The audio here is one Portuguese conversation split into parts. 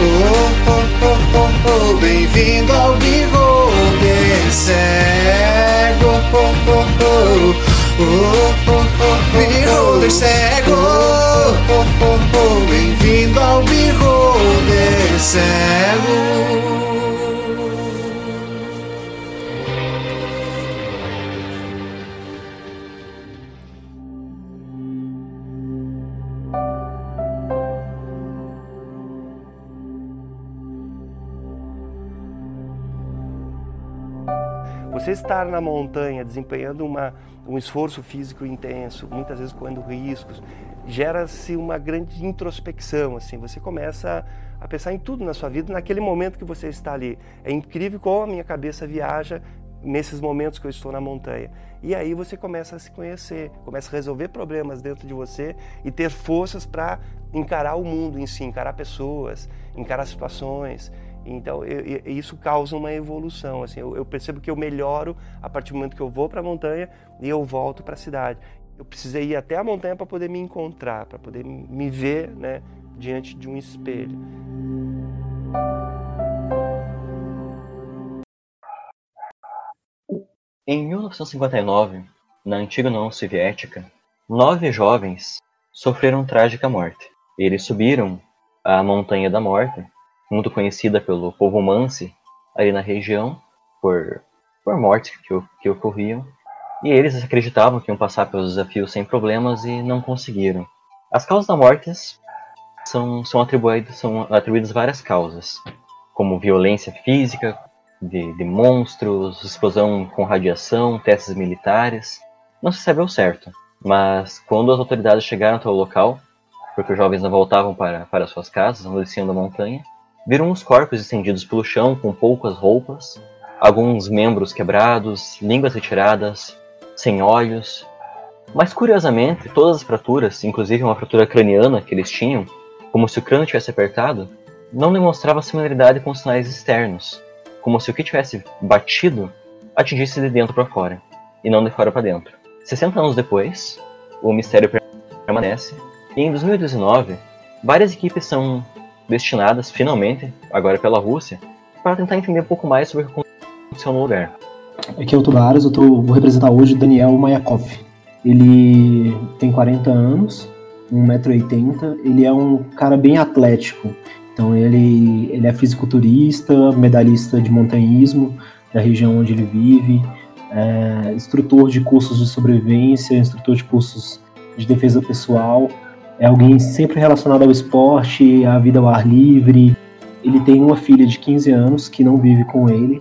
oh, oh, Bem-vindo ao Bigode Cego. Bigode Cego. Bem-vindo ao Bigode Cego. Você estar na montanha desempenhando uma, um esforço físico intenso, muitas vezes correndo riscos, gera-se uma grande introspecção. Assim, você começa a pensar em tudo na sua vida naquele momento que você está ali. É incrível como a minha cabeça viaja nesses momentos que eu estou na montanha. E aí você começa a se conhecer, começa a resolver problemas dentro de você e ter forças para encarar o mundo em si, encarar pessoas, encarar situações. Então, eu, eu, isso causa uma evolução. Assim, eu, eu, percebo que eu melhoro a partir do momento que eu vou para a montanha e eu volto para a cidade. Eu precisei ir até a montanha para poder me encontrar, para poder me ver né, diante de um espelho. Em 1959, na antiga União Soviética, nove jovens sofreram trágica morte. Eles subiram a Montanha da Morte muito conhecida pelo povo Mansi ali na região por, por mortes que, que ocorriam. E eles acreditavam que iam passar pelos desafios sem problemas e não conseguiram. As causas da morte são, são, atribuídas, são atribuídas várias causas, como violência física, de, de monstros, explosão com radiação, testes militares. Não se sabe ao certo, mas quando as autoridades chegaram até o local, porque os jovens não voltavam para, para suas casas, não desciam da montanha, Viram os corpos estendidos pelo chão com poucas roupas, alguns membros quebrados, línguas retiradas, sem olhos. Mas curiosamente, todas as fraturas, inclusive uma fratura craniana que eles tinham, como se o crânio tivesse apertado, não demonstrava similaridade com sinais externos, como se o que tivesse batido atingisse de dentro para fora, e não de fora para dentro. 60 anos depois, o mistério permanece, e em 2019, várias equipes são destinadas, finalmente, agora pela Rússia, para tentar entender um pouco mais sobre o que aconteceu no lugar. Aqui é o Tubaras, eu tô, vou representar hoje Daniel Mayakov. Ele tem 40 anos 1,80m. Ele é um cara bem atlético. Então ele, ele é fisiculturista, medalhista de montanhismo da região onde ele vive, é, instrutor de cursos de sobrevivência, instrutor de cursos de defesa pessoal. É alguém sempre relacionado ao esporte, à vida ao ar livre. Ele tem uma filha de 15 anos que não vive com ele.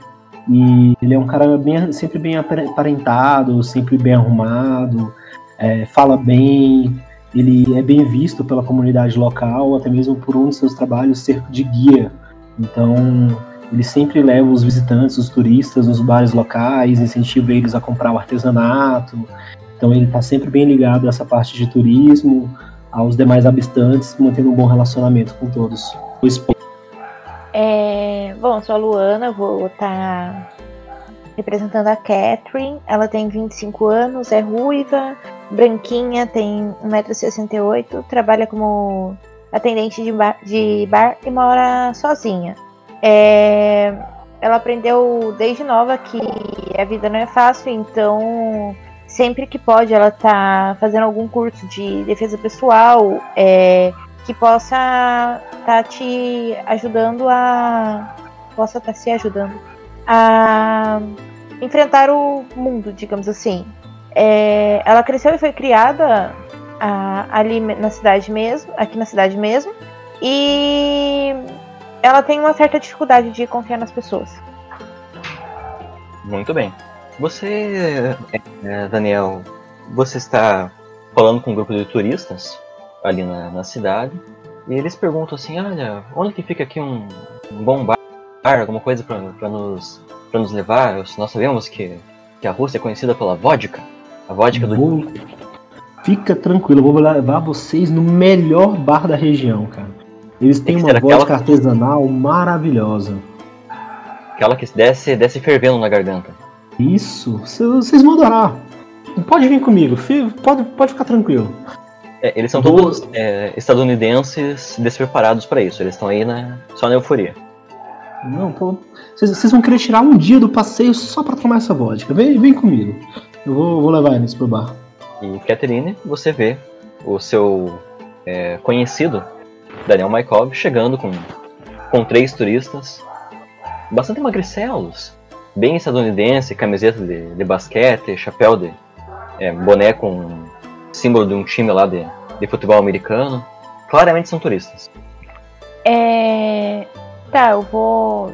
E ele é um cara bem, sempre bem aparentado, sempre bem arrumado, é, fala bem, ele é bem visto pela comunidade local, até mesmo por um de seus trabalhos ser de guia. Então, ele sempre leva os visitantes, os turistas, nos bares locais, incentiva eles a comprar o artesanato. Então, ele está sempre bem ligado a essa parte de turismo, aos demais habitantes, mantendo um bom relacionamento com todos. É, bom, sou a Luana, vou estar tá representando a Catherine. Ela tem 25 anos, é ruiva, branquinha, tem 1,68m, trabalha como atendente de bar, de bar e mora sozinha. É, ela aprendeu desde nova que a vida não é fácil, então sempre que pode ela tá fazendo algum curso de defesa pessoal é, que possa tá te ajudando a possa estar tá se ajudando a enfrentar o mundo, digamos assim. É, ela cresceu e foi criada a, ali na cidade mesmo, aqui na cidade mesmo, e ela tem uma certa dificuldade de confiar nas pessoas. Muito bem. Você, é, Daniel, você está falando com um grupo de turistas ali na, na cidade e eles perguntam assim, olha, onde que fica aqui um, um bom bar, alguma coisa para nos, nos levar? Nós sabemos que, que a Rússia é conhecida pela vodka. A vodka do. Vou... Fica tranquilo, eu vou levar vocês no melhor bar da região, cara. Eles têm uma vodka aquela... artesanal maravilhosa. Aquela que desce, desce fervendo na garganta. Isso, vocês vão adorar. Pode vir comigo, pode, pode ficar tranquilo. É, eles são todos é, estadunidenses despreparados para isso. Eles estão aí na, só na euforia. Não, vocês, vão querer tirar um dia do passeio só para tomar essa vodka. Vem, vem comigo. Eu vou, vou levar eles pro bar. E Catherine, você vê o seu é, conhecido, Daniel Maikov, chegando com, com três turistas, bastante magricelos, bem estadunidense, camiseta de, de basquete, chapéu de é, boné com símbolo de um time lá de, de futebol americano. Claramente são turistas. É. Tá, eu vou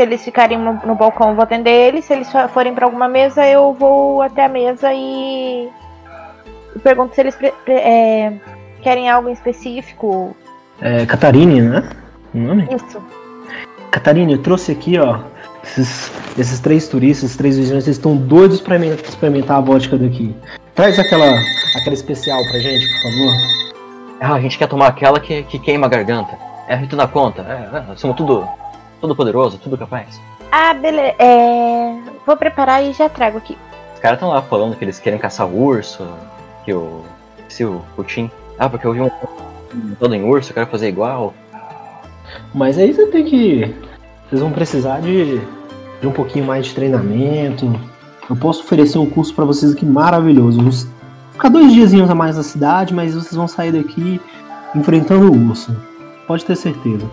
se eles ficarem no, no balcão, eu vou atender eles. Se eles forem para alguma mesa, eu vou até a mesa e, e pergunto se eles é, querem algo em específico. É, Catarine, né? O nome? Isso. Catarine, eu trouxe aqui, ó. Esses, esses três turistas, esses três vigilantes, eles estão doidos para experimentar a vodka daqui. Traz aquela, aquela especial pra gente, por favor. Ah, a gente quer tomar aquela que, que queima a garganta. É, a gente dá conta. É, é, somos tudo Todo poderoso, tudo capaz. Ah, beleza. É... Vou preparar e já trago aqui. Os caras estão lá falando que eles querem caçar o urso, que o. Se o Putin. Ah, porque eu vi um todo em urso, eu quero fazer igual. Mas aí você tem que. Vocês vão precisar de, de um pouquinho mais de treinamento. Eu posso oferecer um curso para vocês aqui maravilhoso. Ficar dois diazinhos a mais na cidade, mas vocês vão sair daqui enfrentando o urso. Pode ter certeza.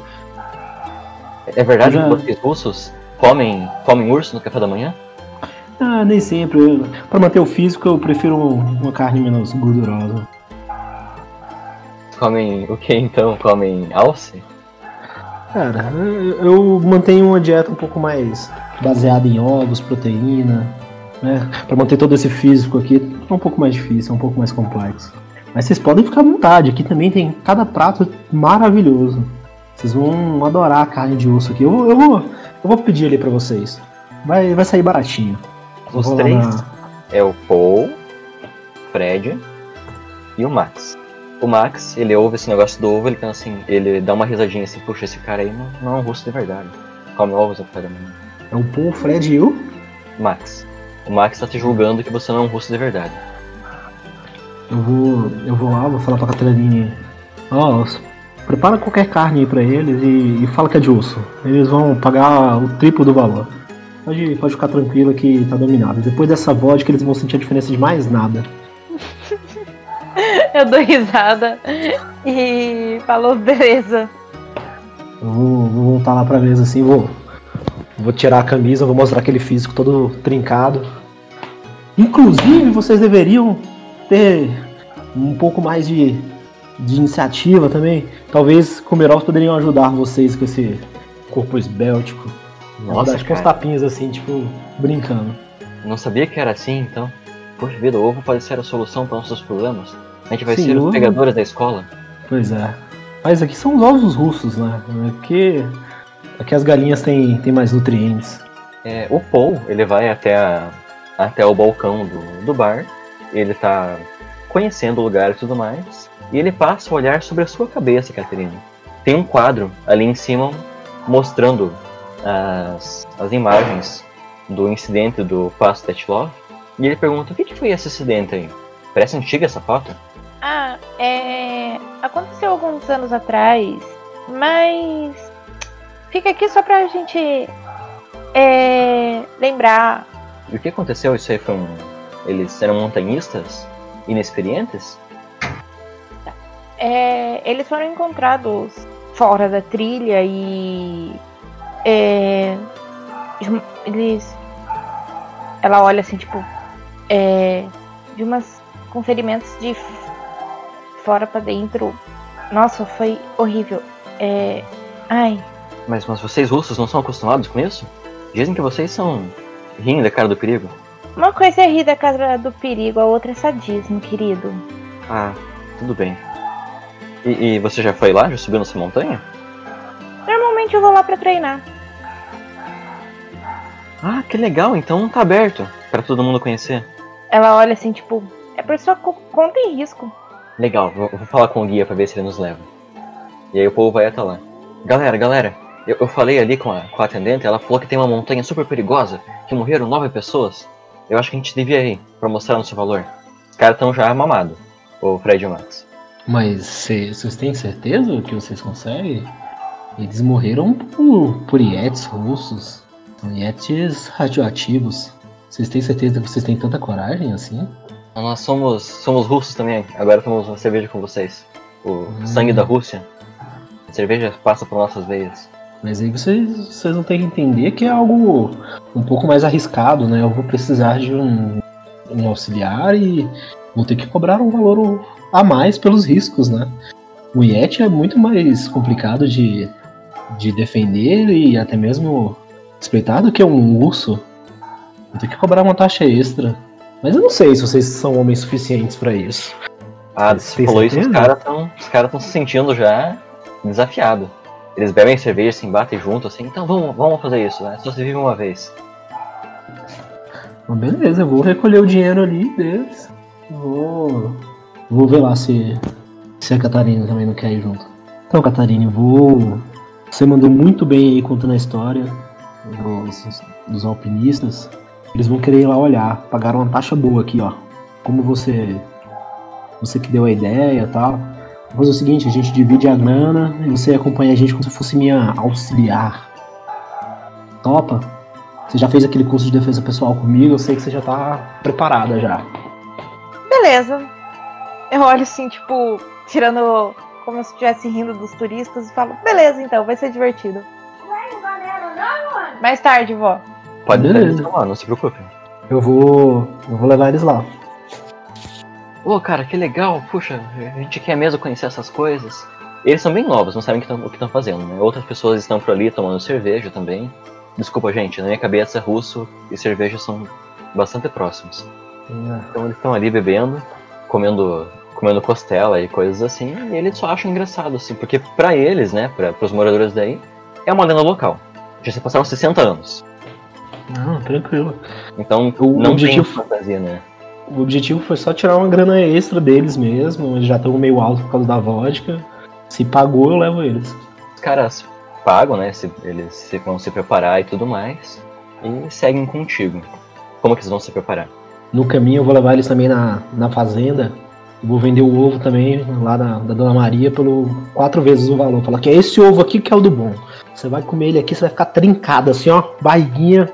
É verdade já... que vocês russos comem, comem urso no café da manhã? Ah, nem sempre. Para manter o físico, eu prefiro uma carne menos gordurosa. Comem o que então? Comem alce? Cara, eu mantenho uma dieta um pouco mais baseada em ovos, proteína, né? Para manter todo esse físico aqui é um pouco mais difícil, é um pouco mais complexo. Mas vocês podem ficar à vontade, aqui também tem cada prato maravilhoso. Vocês vão adorar a carne de osso aqui. Eu, eu, vou, eu vou pedir ali para vocês. Vai, vai sair baratinho. Os três na... é o Paul, Fred e o Max. O Max, ele ouve esse negócio do ovo, ele pensa assim, ele dá uma risadinha assim, puxa, esse cara aí não, não é um russo de verdade. Come ovos até da manhã. É o Paul, Fred e o? Max. O Max tá te julgando que você não é um russo de verdade. Eu vou. Eu vou lá, vou falar pra Catarina. Ó, oh, Prepara qualquer carne aí pra eles e, e, fala que é de osso. Eles vão pagar o triplo do valor. Pode, pode ficar tranquilo que tá dominado. Depois dessa vodka eles vão sentir a diferença de mais nada. Eu dou risada e falou, beleza. Eu vou, vou voltar lá pra mesa assim, vou, vou tirar a camisa, vou mostrar aquele físico todo trincado. Inclusive, vocês deveriam ter um pouco mais de, de iniciativa também. Talvez Comerovs poderiam ajudar vocês com esse corpo esbéltico. Nossa, Nossa, com uns tapinhas assim, tipo, brincando. Não sabia que era assim, então. Poxa vida, o ovo pode ser a solução para nossos problemas. A gente vai Sim, ser os pegadores da escola. Pois é. Mas aqui são os ovos russos, né? Aqui, aqui as galinhas têm, têm mais nutrientes. É, o Paul, ele vai até, a- até o balcão do, do bar. Ele tá conhecendo o lugar e tudo mais. E ele passa a olhar sobre a sua cabeça, Caterina. Tem um quadro ali em cima mostrando as, as imagens do incidente do Passo Tetlov. E ele pergunta, o que, que foi esse acidente aí? Parece antiga essa foto. Ah, é. Aconteceu alguns anos atrás, mas. Fica aqui só pra gente. É. Lembrar. E o que aconteceu? Isso aí foi um... Eles eram montanhistas? Inexperientes? É, eles foram encontrados fora da trilha e. É, eles. Ela olha assim, tipo. É, de umas. com ferimentos de fora pra dentro. Nossa, foi horrível. É, ai, Mas, mas vocês russos não são acostumados com isso? Dizem que vocês são... Riem da cara do perigo. uma coisa é rir da casa do perigo, a outra é sadismo, querido. Ah, tudo bem. E, e você já foi lá? Já subiu nessa montanha? Normalmente eu vou lá pra treinar. Ah, que legal, então tá aberto pra todo mundo conhecer. Ela olha assim, tipo, é por sua co- conta e risco. Legal, vou, vou falar com o guia pra ver se ele nos leva. E aí o povo vai até lá. Galera, galera, eu, eu falei ali com a, com a atendente, ela falou que tem uma montanha super perigosa, que morreram nove pessoas. Eu acho que a gente devia ir pra mostrar nosso valor. Os caras estão já mamados, o Fred e o Max. Mas cê- vocês têm certeza que vocês conseguem? Eles morreram por, por Yetis russos. São Yetis radioativos. Vocês têm certeza que vocês têm tanta coragem assim? Nós somos, somos russos também, agora tomamos uma cerveja com vocês. O sangue da Rússia. A cerveja passa por nossas veias. Mas aí vocês, vocês vão ter que entender que é algo um pouco mais arriscado, né? Eu vou precisar de um, um auxiliar e vou ter que cobrar um valor a mais pelos riscos, né? O Yeti é muito mais complicado de, de defender e até mesmo respeitar do que um urso. Vou ter que cobrar uma taxa extra. Mas eu não sei se vocês são homens suficientes pra isso. Ah, você falou isso, os caras estão tão se sentindo já desafiados. Eles bebem cerveja, se embatem junto, assim, então vamos, vamos fazer isso, né? Só se vive uma vez. Mas beleza, eu vou recolher o dinheiro ali deles. Vou. Vou ver lá se, se a Catarina também não quer ir junto. Então, Catarina, vou. Você mandou muito bem aí contando a história dos, dos alpinistas. Eles vão querer ir lá olhar. Pagaram uma taxa boa aqui, ó. Como você. Você que deu a ideia e tal. Vou fazer o seguinte, a gente divide a grana e você acompanha a gente como se fosse minha auxiliar. Topa? Você já fez aquele curso de defesa pessoal comigo, eu sei que você já tá preparada já. Beleza. Eu olho assim, tipo, tirando como se estivesse rindo dos turistas e falo, beleza então, vai ser divertido. Mais tarde, vó. Pode eles lá, não se preocupe. Eu vou. Eu vou levar eles lá. Ô, cara, que legal, puxa, a gente quer mesmo conhecer essas coisas. Eles são bem novos, não sabem o que estão fazendo, né? Outras pessoas estão por ali tomando cerveja também. Desculpa, gente, na minha cabeça, russo e cerveja são bastante próximos. Então eles estão ali bebendo, comendo, comendo costela e coisas assim, e eles só acham engraçado, assim, porque pra eles, né, pra, pros moradores daí, é uma lenda local. Já se passaram 60 anos. Não, tranquilo. Então O não objetivo- tem fantasia, né? O objetivo foi só tirar uma grana extra deles mesmo. Eles já estão meio alto por causa da vodka. Se pagou, eu levo eles. Os caras pagam, né? se- eles se- vão se preparar e tudo mais. E seguem contigo. Como que eles vão se preparar? No caminho eu vou levar eles também na, na fazenda. Vou vender o ovo também lá da, da Dona Maria pelo quatro vezes o valor. Falar que é esse ovo aqui que é o do bom. Você vai comer ele aqui, você vai ficar trincado assim, ó. Barriguinha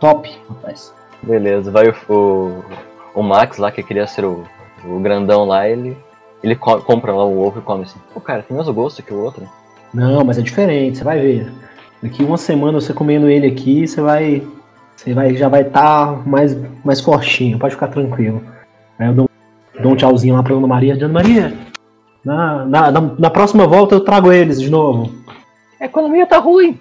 top, rapaz. Beleza, vai o, o, Max lá, que queria ser o, o grandão lá, ele Ele co- compra lá o ovo e come assim. Pô, cara, tem o mesmo gosto que o outro. Não, mas é diferente, você vai ver. Daqui uma semana você comendo ele aqui, você vai. Você vai, já vai estar mais, mais fortinho, pode ficar tranquilo. Aí eu dou, dou um tchauzinho lá pra Ana Maria. Ana Maria, na, na, na, na próxima volta eu trago eles de novo. A economia tá ruim.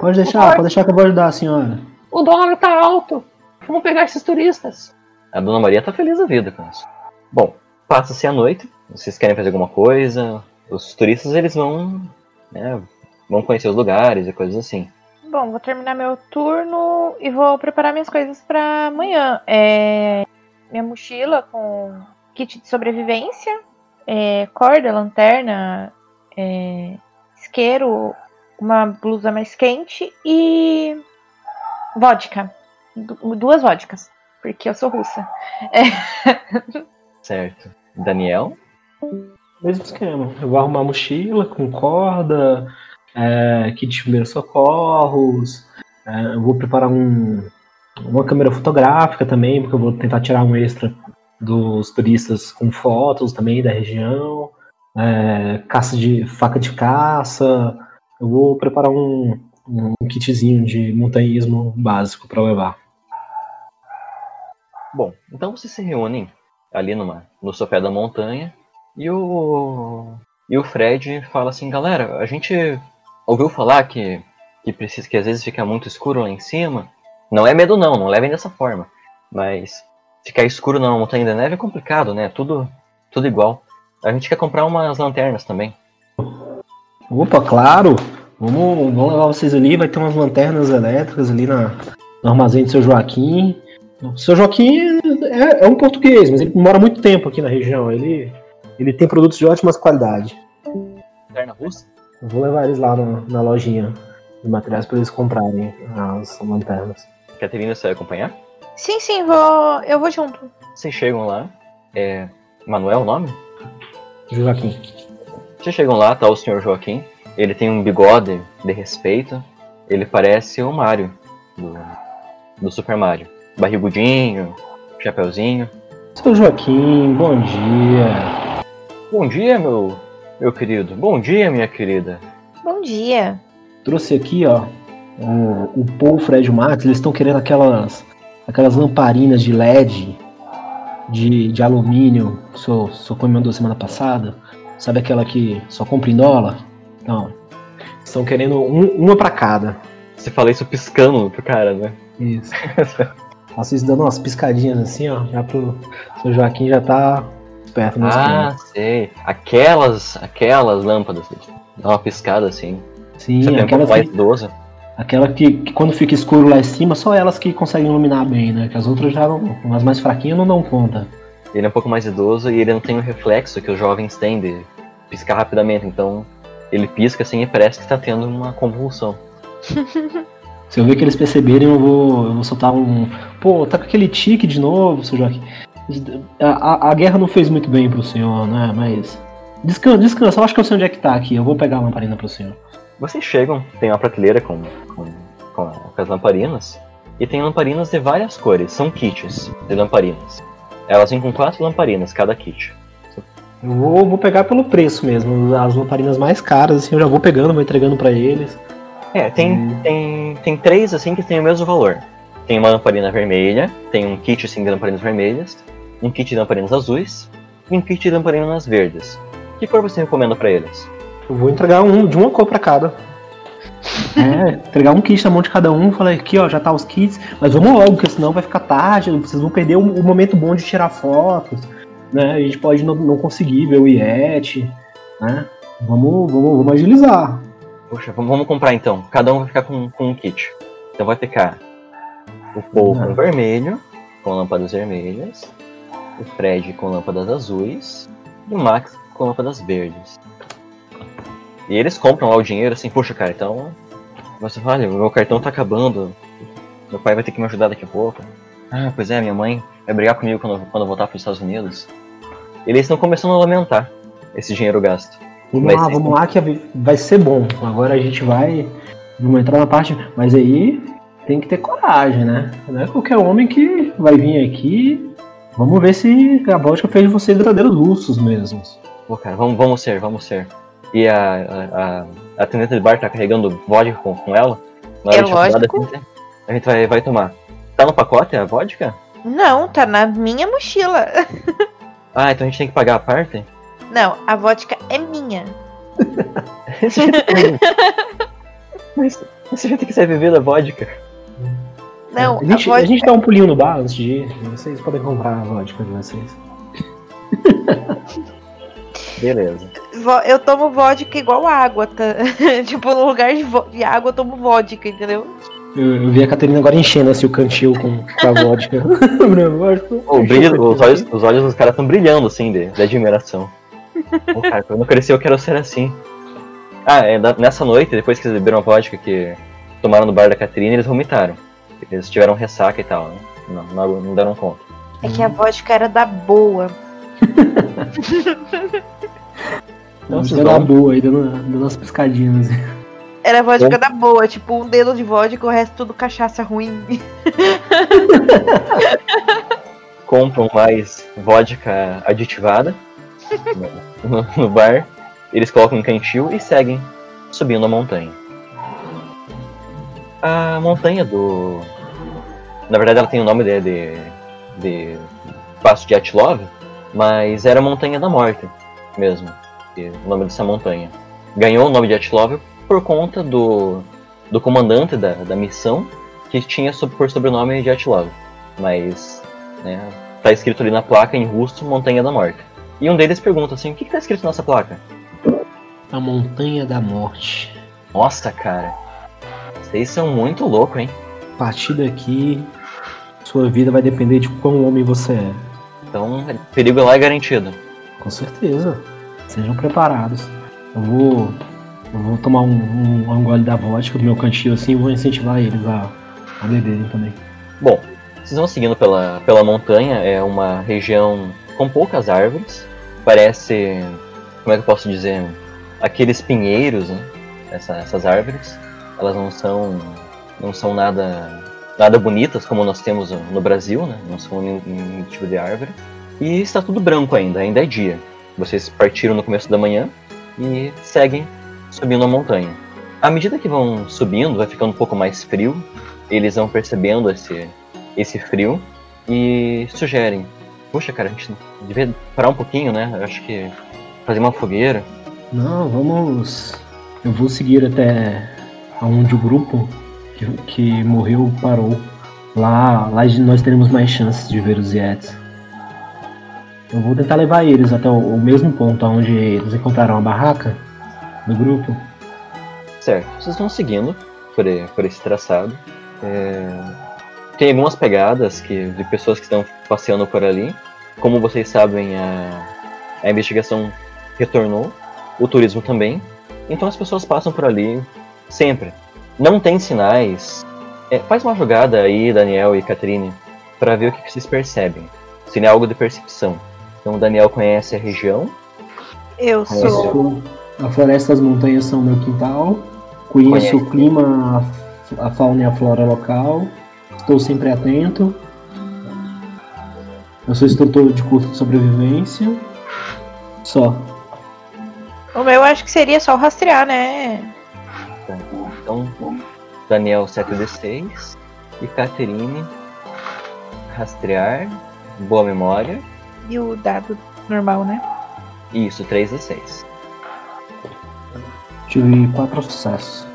Pode deixar, pode deixar que eu vou ajudar a senhora. O dólar tá alto. Vamos pegar esses turistas. A Dona Maria tá feliz da vida com isso. Bom, passa-se a noite. Vocês querem fazer alguma coisa? Os turistas, eles vão, né, vão conhecer os lugares e coisas assim. Bom, vou terminar meu turno e vou preparar minhas coisas pra amanhã. É, minha mochila com kit de sobrevivência, é, corda, lanterna, é, isqueiro, uma blusa mais quente e vodka. Du- duas vodkas, porque eu sou russa. Certo. Daniel? Mesmo esquema. Eu vou arrumar mochila com corda, é, kit de primeiros socorros. é, eu vou preparar um, uma câmera fotográfica também, porque eu vou tentar tirar um extra dos turistas com fotos também da região. é, caça de faca de caça. Eu vou preparar um, um kitzinho de montanhismo básico para levar. Bom, então vocês se reúnem ali numa, no sopé da montanha e o e o Fred fala assim, galera, a gente ouviu falar que que precisa que às vezes fica muito escuro lá em cima. Não é medo não, não levem dessa forma. Mas ficar escuro na montanha da neve é complicado, né? Tudo tudo igual. A gente quer comprar umas lanternas também. Opa, claro! Vamos, vamos levar vocês ali, vai ter umas lanternas elétricas ali na, no armazém do seu Joaquim. O seu Joaquim é, é um português, mas ele mora muito tempo aqui na região. Ele, ele tem produtos de ótimas qualidade. Lanterna russa? Eu vou levar eles lá na, na lojinha de materiais para eles comprarem as lanternas. Caterina, você vai acompanhar? Sim, sim, vou, eu vou junto. Vocês chegam lá. É. Manuel o nome? Joaquim. Vocês chegam lá, tá o senhor Joaquim. Ele tem um bigode de respeito. Ele parece o Mario do, do Super Mario. Barrigudinho, chapeuzinho. Seu Joaquim, bom dia. Bom dia, meu, meu querido. Bom dia, minha querida. Bom dia. Trouxe aqui, ó, o, o Paul Fred Max, eles estão querendo aquelas aquelas lamparinas de LED de, de alumínio que o senhor, o senhor encomendou semana passada. Sabe aquela que só compra em dólar? Não. Estão querendo um- uma pra cada. Você fala isso piscando pro cara, né? Isso. Vocês dando umas piscadinhas assim, ó, já pro seu Joaquim já tá esperto nesse ah, sei. Aquelas, aquelas lâmpadas. Dá uma piscada assim. Sim, Você um aquelas pouco mais que, idoso. aquela que, que quando fica escuro lá em cima, só elas que conseguem iluminar bem, né? Que as outras já não. As mais fraquinhas não dão conta. Ele é um pouco mais idoso e ele não tem o reflexo que os jovens têm de piscar rapidamente. Então, ele pisca assim e parece que tá tendo uma convulsão. Se eu ver que eles perceberem, eu vou, eu vou soltar um. Pô, tá com aquele tique de novo, seu Joaquim. A, a, a guerra não fez muito bem pro senhor, né? Mas. Descansa, descansa, eu acho que eu sei onde é que tá aqui. Eu vou pegar a lamparina pro senhor. Vocês chegam, tem uma prateleira com, com, com, com as lamparinas. E tem lamparinas de várias cores, são kits de lamparinas. Elas vêm com quatro lamparinas, cada kit. Eu vou, vou pegar pelo preço mesmo. As lamparinas mais caras, assim, eu já vou pegando, vou entregando pra eles. É, tem, Hum. tem, tem três assim que tem o mesmo valor. Tem uma lamparina vermelha, tem um kit assim de lamparinas vermelhas, um kit de lamparinas azuis e um kit de lamparinas verdes. Que cor você recomenda pra eles? Eu vou entregar um de uma cor pra cada. É, entregar um kit na mão de cada um. Falei, aqui ó, já tá os kits. Mas vamos logo, porque senão vai ficar tarde. Vocês vão perder o, o momento bom de tirar fotos. Né? A gente pode não, não conseguir ver o Yeti. Né? Vamos, vamos, vamos agilizar. Poxa, vamos, comprar então. Cada um vai ficar com, com um kit. Então vai ficar o Paul com vermelho, com lâmpadas vermelhas, o Fred com lâmpadas azuis e o Max com lâmpadas verdes. E eles compram lá o dinheiro assim, poxa cara, então. Você fala, olha, meu cartão tá acabando. Meu pai vai ter que me ajudar daqui a pouco. Ah, pois é, minha mãe vai brigar comigo quando, quando eu voltar para os Estados Unidos. Eles estão começando a lamentar esse dinheiro gasto. Vamos Vai lá, ser- vamos lá, que vai ser bom. Agora a gente vai. Vamos entrar na parte. Mas aí tem que ter coragem, né? Não é qualquer homem que vai vir aqui. Vamos ver se a vodka fez de vocês verdadeiros russos mesmos. Pô, cara, vamos, vamos ser, vamos ser. E a, a, a, a atendente de bar tá carregando vodka com, com ela. Na hora É de lógico. assim, a gente vai, vai tomar. Tá no pacote a vodka? Não, tá na minha mochila. Ah, então a gente tem que pagar a parte? Não, a vodka é minha. Esse jeito tem. Mas esse jeito que você vai beber da vodka. Não, a, gente, a a vodka... gente dá um pulinho no bar antes de ir. Vocês podem comprar a vodka de vocês. Beleza. eu tomo vodka igual água, tá? tipo, no lugar de, de água eu tomo vodka, entendeu? Eu, eu vi a Catarina agora enchendo assim o cantil com, com a vodka. Vodka. O brilho, os, olhos, os olhos dos caras estão brilhando, assim, de, de admiração. Pô, cara, quando eu crescer eu quero ser assim. Ah, é, da- nessa noite, depois que eles beberam a vodka que tomaram no bar da Catrina, eles vomitaram. Eles tiveram ressaca e tal, né? Não, não, não deram conta. É que a vodka era da boa. Então, dar vão- boa aí, dando, dando umas piscadinhas. Era a vodka Bom. da boa, tipo, um dedo de vodka, o resto tudo cachaça ruim. compram mais vodka aditivada no, bar, eles colocam um cantil e seguem subindo a montanha. A montanha do. Na verdade, ela tem o nome de, de, de Passo de Atlov, mas era a Montanha da Morte mesmo, que- o nome dessa montanha. Ganhou o nome de Atlov por conta do, do comandante da, da missão, que tinha por sobrenome de Atlov. Mas né, tá escrito ali na placa em russo Montanha da Morte. E um deles pergunta assim: o que, que tá escrito nessa placa? A Montanha da Morte. Nossa, cara, vocês são muito loucos, hein? A partir daqui, sua vida vai depender de quão homem você é. Então, o perigo lá é garantido. Com certeza. Sejam preparados. Eu vou. Eu vou tomar um, um, um gole da vodka do meu cantil assim e vou incentivar eles a, a beberem também. Bom, vocês vão seguindo pela, pela montanha, é uma região com poucas árvores. Parece. Como é que eu posso dizer? Aqueles pinheiros, né? Essa- essas árvores. Elas não são. Não são nada. Nada bonitas como nós temos no Brasil, né? Não são nenhum, nenhum tipo de árvore. E está tudo branco ainda, ainda é dia. Vocês partiram no começo da manhã e seguem subindo a montanha. À medida que vão subindo, vai ficando um pouco mais frio. Eles vão percebendo esse, esse frio e sugerem. Puxa, cara, a gente devia parar um pouquinho, né? Eu acho que fazer uma fogueira. Não, vamos. Eu vou seguir até onde o grupo que, que morreu parou. Lá, lá nós teremos mais chances de ver os Yetis. Eu vou tentar levar eles até o, o mesmo ponto onde eles encontraram a barraca do grupo. Certo, vocês vão seguindo por, por esse traçado. É, Tem algumas pegadas que, de pessoas que estão passeando por ali. Como vocês sabem, a, a investigação retornou, o turismo também. Então as pessoas passam por ali sempre. Não tem sinais. É, faz uma jogada aí, Daniel e Catrine, para ver o que, que vocês percebem. Se não é algo de percepção. Então o Daniel conhece a região, Eu sou. Conheço a floresta e as montanhas são meu quintal. Conheço Conhece. o clima, a fauna e a flora local. Estou sempre atento. Eu sou instrutor de curso de sobrevivência. Só. O meu acho que seria só rastrear, né? Então, Daniel 7D6 e Caterine rastrear, boa memória. E o dado normal, né? Isso, 3D6. Tive quatro sucessos.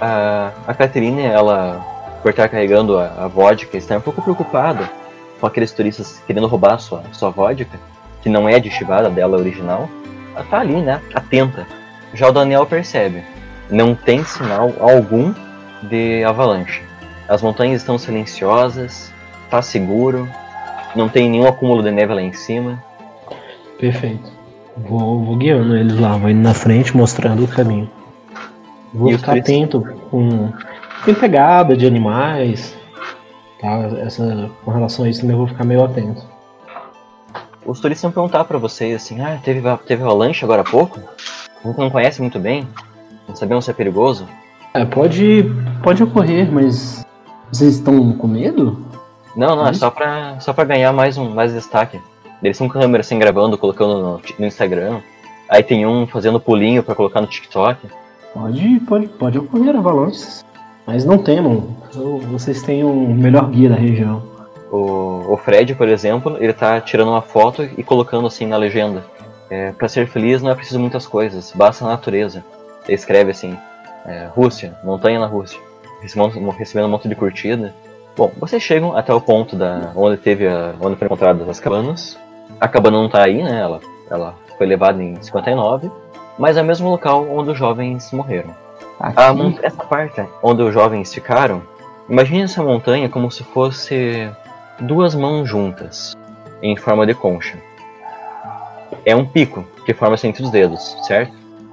A, a Caterine, ela, por estar carregando a, a vodka, está um pouco preocupada com aqueles turistas querendo roubar a sua, sua vodka, que não é aditivada dela original. Ela tá ali, né? Atenta. Já o Daniel percebe. Não tem sinal algum de avalanche. As montanhas estão silenciosas, tá seguro, não tem nenhum acúmulo de neve lá em cima. Perfeito. Vou, vou guiando eles lá, vou indo na frente mostrando o caminho. Vou E ficar atento com, com pegada de animais. Tá? Essa, com relação a isso eu vou ficar meio atento. Os turistas vão perguntar pra vocês assim, ah, teve, teve avalanche agora há pouco? A gente não conhece muito bem, não sabemos se é perigoso. É, pode, pode ocorrer, mas vocês estão com medo? Não, não, é só pra, só pra ganhar mais um mais destaque. Eles são câmeras assim gravando, colocando no, no Instagram. Aí tem um fazendo pulinho pra colocar no TikTok. Pode, pode, pode ocorrer avalanches. Mas não temam. Vocês têm o melhor guia da região. O, o Fred, por exemplo, ele tá tirando uma foto e colocando assim na legenda. É, para ser feliz não é preciso muitas coisas, basta a natureza. Ele escreve assim, é, Rússia, montanha na Rússia, recebendo, recebendo um monte de curtida. Bom, vocês chegam até o ponto da onde teve a, onde foram encontradas as cabanas. A cabana não tá aí, né? Ela, ela foi levada em 59, mas é o mesmo local onde os jovens morreram. A mon- essa parte onde os jovens ficaram, imagine essa montanha como se fosse duas mãos juntas, em forma de concha. É um pico que forma-se entre os dedos, certo?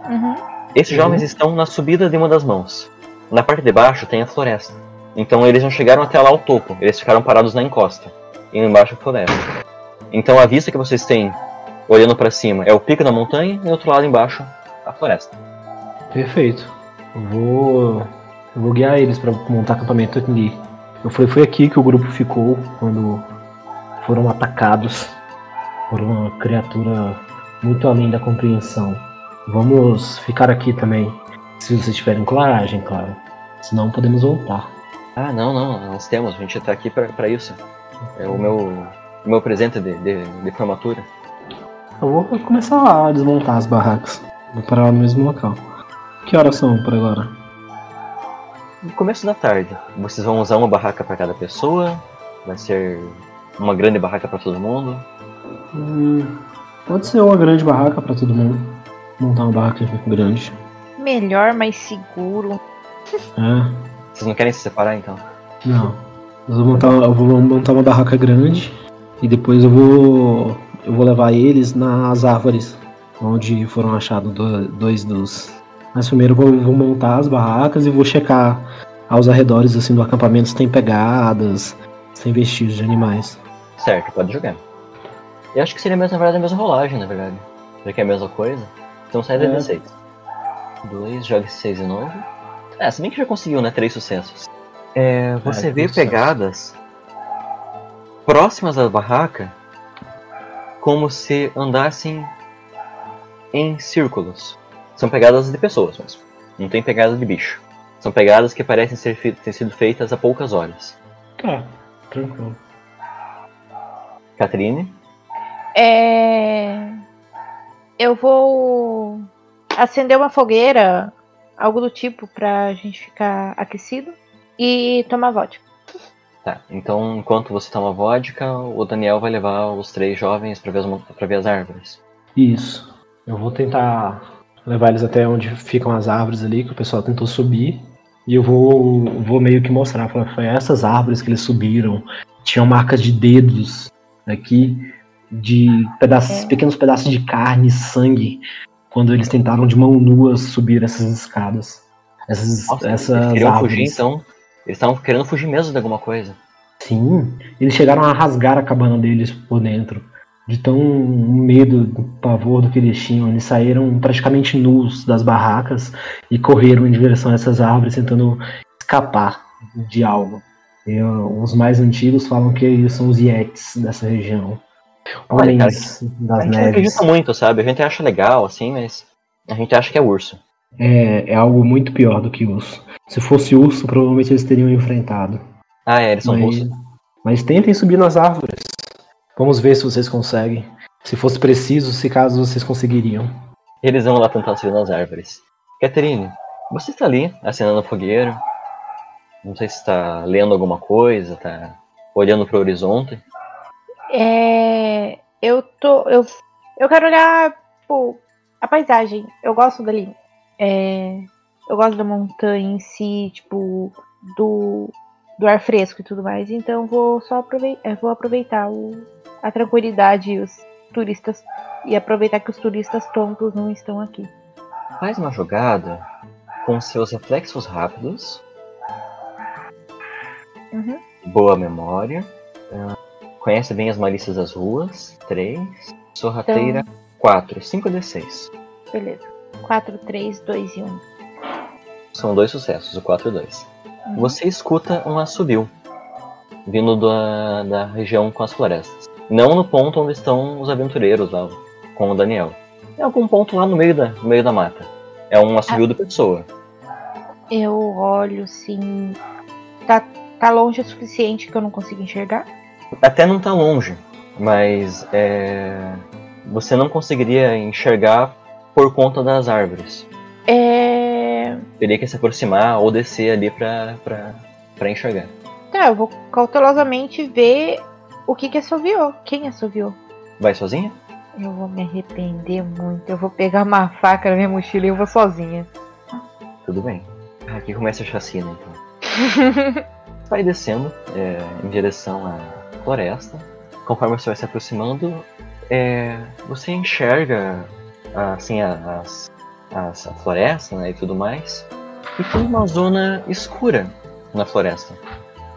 Uhum. Esses Uhum. jovens estão na subida de uma das mãos. Na parte de baixo tem a floresta. Então eles não chegaram até lá ao topo, eles ficaram parados na encosta. E embaixo a floresta. Então a vista que vocês têm olhando para cima é o pico da montanha e do outro lado embaixo a floresta. Perfeito. Eu vou. Eu vou guiar eles pra montar acampamento aqui. Eu foi, foi aqui que o grupo ficou quando foram atacados por uma criatura muito além da compreensão. Vamos ficar aqui também. Se vocês tiverem coragem, claro. Senão podemos voltar. Ah, não, não, nós temos, a gente tá aqui pra pra isso. É o meu, o meu presente de, de, de formatura. Eu vou começar a desmontar as barracas. Vou parar no mesmo local. Que horas são por agora? No começo da tarde, vocês vão usar uma barraca para cada pessoa, vai ser uma grande barraca para todo mundo. Hum, pode ser uma grande barraca pra todo mundo. Montar uma barraca grande. Melhor, mais seguro. É. Vocês não querem se separar então? Não. Nós vamos montar, eu vou montar uma barraca grande e depois eu vou eu vou levar eles nas árvores onde foram achados do- dois dos. Mas primeiro eu vou, vou montar as barracas e vou checar aos arredores assim do acampamento se tem pegadas, se tem vestígios de animais. Certo, pode jogar. Eu acho que seria mesmo, na verdade, a mesma rolagem, na verdade. Já que é a mesma coisa. Então sai É. D6. 2, joga esse 6 de novo. É, se bem que já conseguiu, né? Três sucessos. É, você É, vê pegadas próximas da barraca como se andassem em círculos. São pegadas de pessoas mesmo. Não tem pegada de bicho. São pegadas que parecem ser ter sido feitas há poucas horas. Tá, tranquilo. Catherine, É. Eu vou acender uma fogueira, algo do tipo, pra gente ficar aquecido. E tomar vodka. Tá, então enquanto você toma vodka, o Daniel vai levar os três jovens pra ver as, pra ver as árvores. Isso. Eu vou tentar levar eles até onde ficam as árvores ali, que o pessoal tentou subir. E eu vou, vou meio que mostrar. Falar, foi essas árvores que eles subiram. Tinham marcas de dedos aqui, de pedaços, É. pequenos pedaços de carne, sangue, quando eles tentaram de mão nua subir essas escadas. Essas, Nossa, eles essas queriam árvores. fugir então. Eles estavam querendo fugir mesmo de alguma coisa. Sim, eles chegaram a rasgar a cabana deles por dentro. De tão medo, pavor do que eles tinham. Eles saíram praticamente nus das barracas e correram em direção a essas árvores, tentando escapar de algo. E, uh, os mais antigos falam que eles são os Yetis dessa região. Olha, Homens a das gente não neves. acredita muito, sabe? A gente acha legal, assim, mas a gente acha que é urso. É, é algo muito pior do que urso. Se fosse urso, provavelmente eles teriam enfrentado. Ah, é, eles são Mas, russos. mas tentem subir nas árvores. Vamos ver se vocês conseguem. Se fosse preciso, se caso vocês conseguiriam. Eles vão lá tentar subir nas árvores. Catherine, você está ali, acenando fogueiro. Não sei se está lendo alguma coisa, tá olhando para o horizonte. É. Eu tô. Eu, eu quero olhar, tipo, a paisagem. Eu gosto dali. É. Eu gosto da montanha em si, tipo, do, do ar fresco e tudo mais. Então vou só aproveitar, vou aproveitar o, a tranquilidade e os turistas. E aproveitar que os turistas tontos não estão aqui. Faz uma jogada com seus reflexos rápidos, Uhum. boa memória, ah, conhece bem as malícias das ruas, 3, sorrateira, 4, 5d6. Beleza. 4, 3, 2 e 1. São dois sucessos, o 4 e o 2. Você escuta um assobio vindo da, da região com as florestas. Não no ponto onde estão os aventureiros lá, com o Daniel. É algum ponto lá no meio da, no meio da mata. É um assovio da pessoa. Eu olho sim. Tá, tá longe o suficiente que eu não consigo enxergar? Até não tá longe, mas é, você não conseguiria enxergar por conta das árvores. É. Teria que se aproximar ou descer ali pra, pra, pra enxergar. Tá, eu vou cautelosamente ver o que que assoviou. Quem assoviou? Vai sozinha? Eu vou me arrepender muito. Eu vou pegar uma faca na minha mochila e eu vou sozinha. Tudo bem. Aqui começa a chacina então. vai descendo é, em direção à floresta. Conforme você vai se aproximando, é, você enxerga assim a- as, as, a floresta né, e tudo mais. E tem uma zona escura na floresta.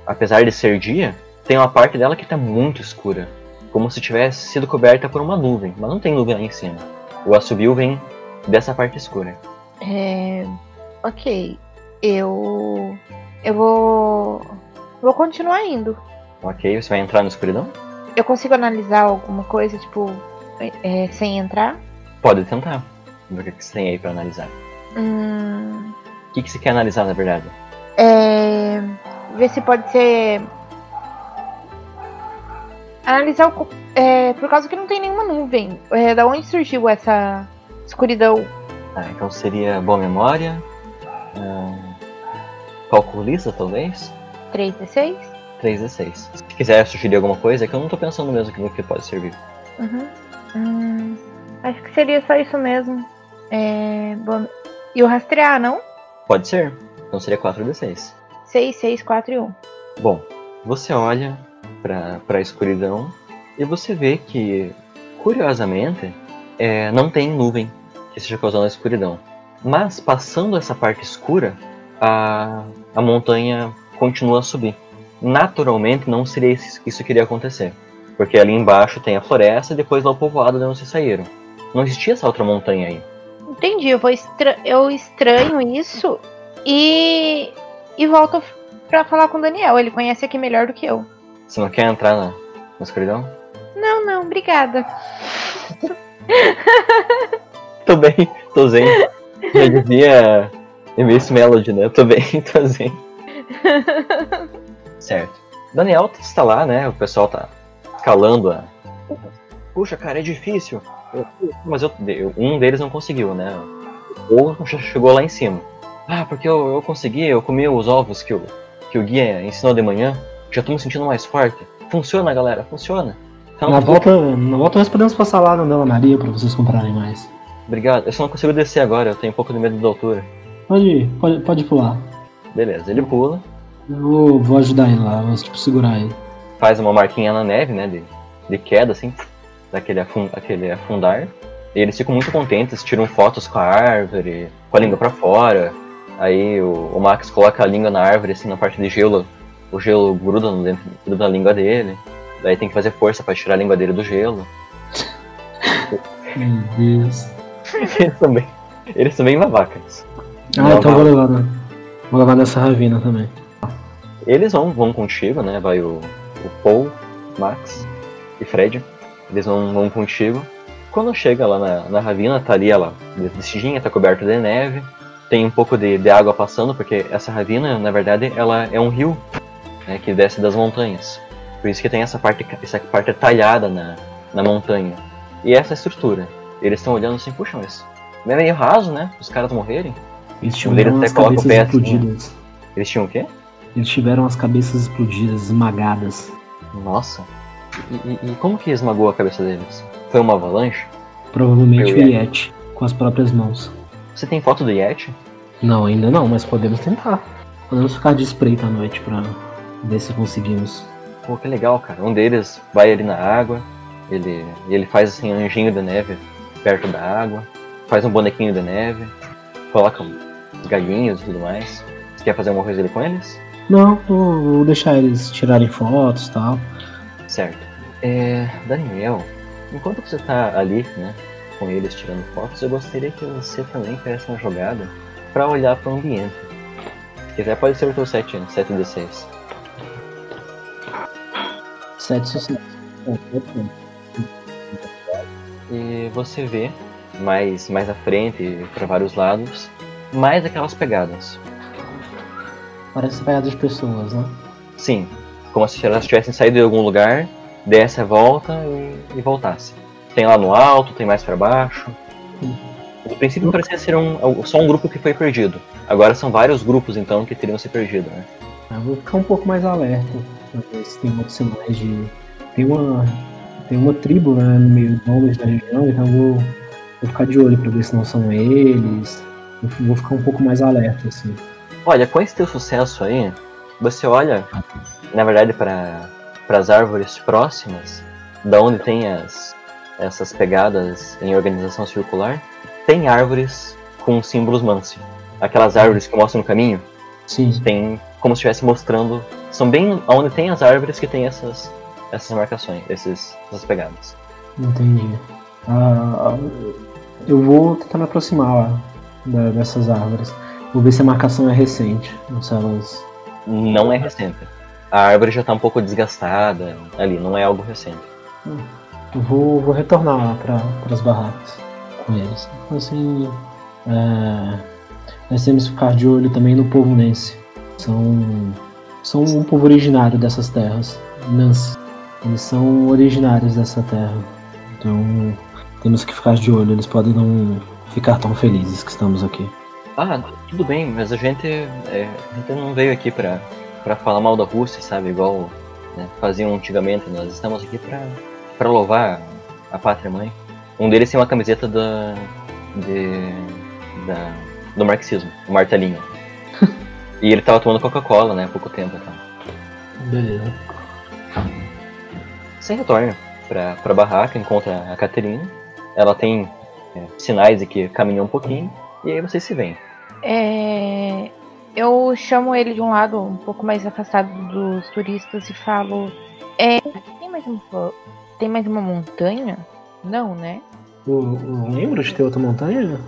Apesar de ser dia, tem uma parte dela que está muito escura. Como se tivesse sido coberta por uma nuvem. Mas não tem nuvem lá em cima. O assobio vem dessa parte escura. É. Ok. Eu. Eu vou. Vou continuar indo. Ok? Você vai entrar na escuridão? Eu consigo analisar alguma coisa, tipo. é, sem entrar? Pode tentar. Ver o que você tem aí pra analisar. Hum. O que, que você quer analisar, na verdade? É. Ver se pode ser. Analisar o. É, por causa que não tem nenhuma nuvem. É, da onde surgiu essa escuridão? Ah, então seria boa memória. ah, calculista, talvez. 3d6? 3 e 6. Se quiser sugerir alguma coisa, é que eu não tô pensando mesmo que no que pode servir. Uhum. Hum, acho que seria só isso mesmo. É, bom, e o rastrear, não? Pode ser. Então seria 4 d 6. 6, 6, 4 e 1. Bom, você olha pra, pra escuridão e você vê que, curiosamente, é, não tem nuvem que esteja causando a escuridão. Mas, passando essa parte escura, a, a montanha continua a subir. Naturalmente, não seria isso que iria acontecer. Porque ali embaixo tem a floresta e depois lá o povoado de onde vocês saíram. Não existia essa outra montanha aí. Entendi, eu, vou estra eu estranho isso e, e volto pra falar com o Daniel. Ele conhece aqui melhor do que eu. Você não quer entrar na, na escuridão? Não, não, obrigada. Tô bem, tô zen. Já dizia Miss Melody, né? Tô bem, tô zen. Certo. Daniel está lá, né? O pessoal tá escalando a. Puxa, cara, é difícil. Eu- Mas eu- um deles não conseguiu, né? Ou já chegou lá em cima. Ah, porque eu, eu consegui, eu comi os ovos que o, que o guia ensinou de manhã. Já tô me sentindo mais forte. Funciona, galera, funciona. Então, Na volta, na volta nós podemos passar lá na Dona Maria pra vocês comprarem mais. Obrigado. Eu só não consigo descer agora, eu tenho um pouco de medo da altura. Pode ir, pode, pode pular. Beleza, ele pula, Eu vou ajudar ele lá, vou tipo, segurar ele. faz uma marquinha na neve, né? De, de queda, assim, daquele afun, aquele afundar. E eles ficam muito contentes, tiram fotos com a árvore, com a língua pra fora. Aí o, o Max coloca a língua na árvore, assim, na parte de gelo. O gelo gruda no dentro gruda na língua dele. Daí tem que fazer força pra tirar a língua dele do gelo. Meu Deus. Eles também, eles são bem babacas. Ah, Não, então vou levar, na, vou levar nessa ravina também. Eles vão, vão contigo, né? Vai o, o Paul, Max e Fred. Eles vão, vão contigo. Quando chega lá na, na ravina, tá ali ela decidinha, tá coberta de neve. Tem um pouco de, de água passando, porque essa ravina, na verdade, ela é um rio né, que desce das montanhas. Por isso que tem essa parte, essa parte talhada na, na montanha. E essa estrutura. Eles estão olhando assim, puxa, mas é meio raso, né? Os caras morrerem. Eles até as cabeças pé assim, explodidas. Eles tinham o quê? Eles tiveram as cabeças explodidas, esmagadas. Nossa. E, e- e como que esmagou a cabeça deles? Foi uma avalanche? Provavelmente Foi o o Yeti, com as próprias mãos. Você tem foto do Yeti? Não, ainda não, mas podemos tentar. Podemos ficar de espreita à noite pra ver se conseguimos. Pô, que legal, cara. Um deles vai ali na água, ele, ele faz assim um anjinho de neve perto da água, faz um bonequinho de neve, coloca uns galinhos e tudo mais. Você quer fazer alguma coisa ali com eles? Não, vou, vou deixar eles tirarem fotos e tal. Certo. É, Daniel, enquanto você tá ali, né, com eles tirando fotos, eu gostaria que você também fizesse uma jogada pra olhar pro ambiente. Se quiser, pode ser o teu 7, 7D6. Sete sucessos. E você vê mais, mais à frente, para vários lados, mais aquelas pegadas. Parece pegadas de pessoas, né? Sim, como se elas tivessem saído de algum lugar, desse a volta e, e voltasse. Tem lá no alto, tem mais para baixo. No princípio parecia ser um, só um grupo que foi perdido. Agora são vários grupos então que teriam se perdido, né? Eu vou ficar um pouco mais alerta se tem outros sinais de. Tem uma. Tem uma tribo né, no meio dos homens da região, então vou, vou ficar de olho pra ver se não são eles. Eu vou ficar um pouco mais alerta, assim. Olha, com esse teu sucesso aí, você olha, na verdade, para as árvores próximas, da onde tem as, essas pegadas em organização circular, tem árvores com símbolos Mansi. Aquelas árvores que mostram o caminho, Sim. tem como se estivesse mostrando. São bem onde tem as árvores que tem essas, essas marcações, esses, essas pegadas. Entendi. Ah, eu vou tentar me aproximar lá da- dessas árvores. Vou ver se a marcação é recente. Ou se elas. Não é recente. A árvore já está um pouco desgastada ali, não é algo recente. Eu vou, vou retornar lá para as barracas com eles. Assim. É, nós temos que ficar de olho também no povo Nense. São, são um povo originário dessas terras. Eles são originários dessa terra. Então temos que ficar de olho. Eles podem não ficar tão felizes que estamos aqui. Ah, tudo bem, mas a gente, é, a gente não veio aqui pra, pra falar mal da Rússia, sabe? Igual né, faziam antigamente. Nós estamos aqui pra, pra louvar a pátria mãe. Um deles tem uma camiseta da, de, da, do marxismo, o martelinho. e ele tava tomando Coca-Cola, né, há pouco tempo. Então. Beleza. Você retorna pra, pra barraca, encontra a Caterina. Ela tem é, sinais de que caminhou um pouquinho. E aí vocês se veem. É, eu chamo ele de um lado um pouco mais afastado dos turistas e falo: é, tem mais uma, tem mais uma montanha? Não, né? Eu lembro de ter outra montanha?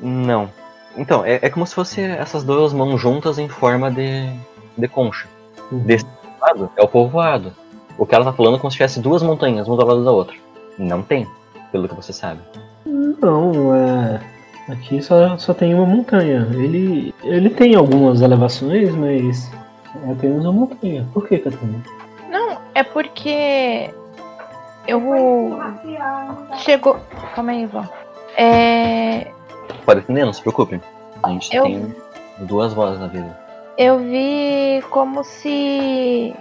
Não. Então, é, é como se fosse essas duas mãos juntas em forma de, de concha. Uhum. Desse lado é o povoado. O que ela tá falando é como se tivesse duas montanhas, uma do lado da outra. Não tem, pelo que você sabe. Não, é. Aqui só, só tem uma montanha. Ele, ele tem algumas elevações, mas é apenas uma montanha. Por que, Catarina? Não, é porque eu chegou. Calma aí, Vó. É, Pode atender, não se preocupe. A gente Eu- tem duas vozes na vida. eu vi como se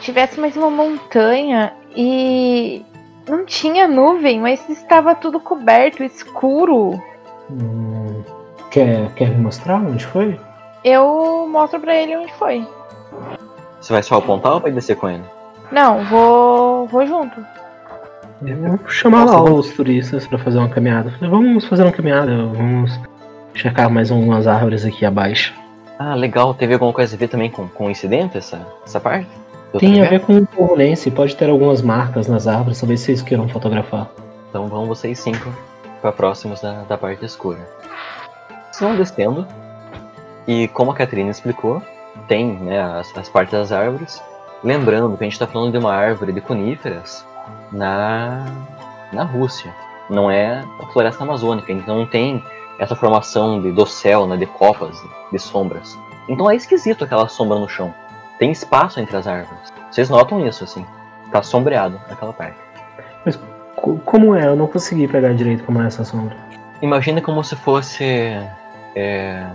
tivesse mais uma montanha e não tinha nuvem, mas estava tudo coberto, escuro. Hum, quer, quer me mostrar onde foi? Eu mostro pra ele onde foi. Você vai só apontar ou vai descer com ele? Não, vou, vou junto. Eu vou chamar lá os turistas pra fazer uma caminhada. Falei, vamos fazer uma caminhada, vamos checar mais algumas árvores aqui abaixo. Ah, legal. Teve alguma coisa a ver também com, com o incidente, essa, essa parte? Tem a ver com turbulência, pode ter algumas marcas nas árvores, talvez vocês queiram fotografar. Então vão vocês cinco para próximos da, da parte escura. Vão descendo. E como a Catarina explicou, tem né, as, as partes das árvores. Lembrando que a gente está falando de uma árvore de coníferas na, na Rússia. Não é a floresta amazônica. Então não tem essa formação de dossel, né, de copas, de, sombras. Então é esquisito aquela sombra no chão. Tem espaço entre as árvores. Vocês notam isso, assim. Tá sombreado aquela parte. Co- como é? Eu não consegui pegar direito como é essa sombra. Imagina como se fosse. é,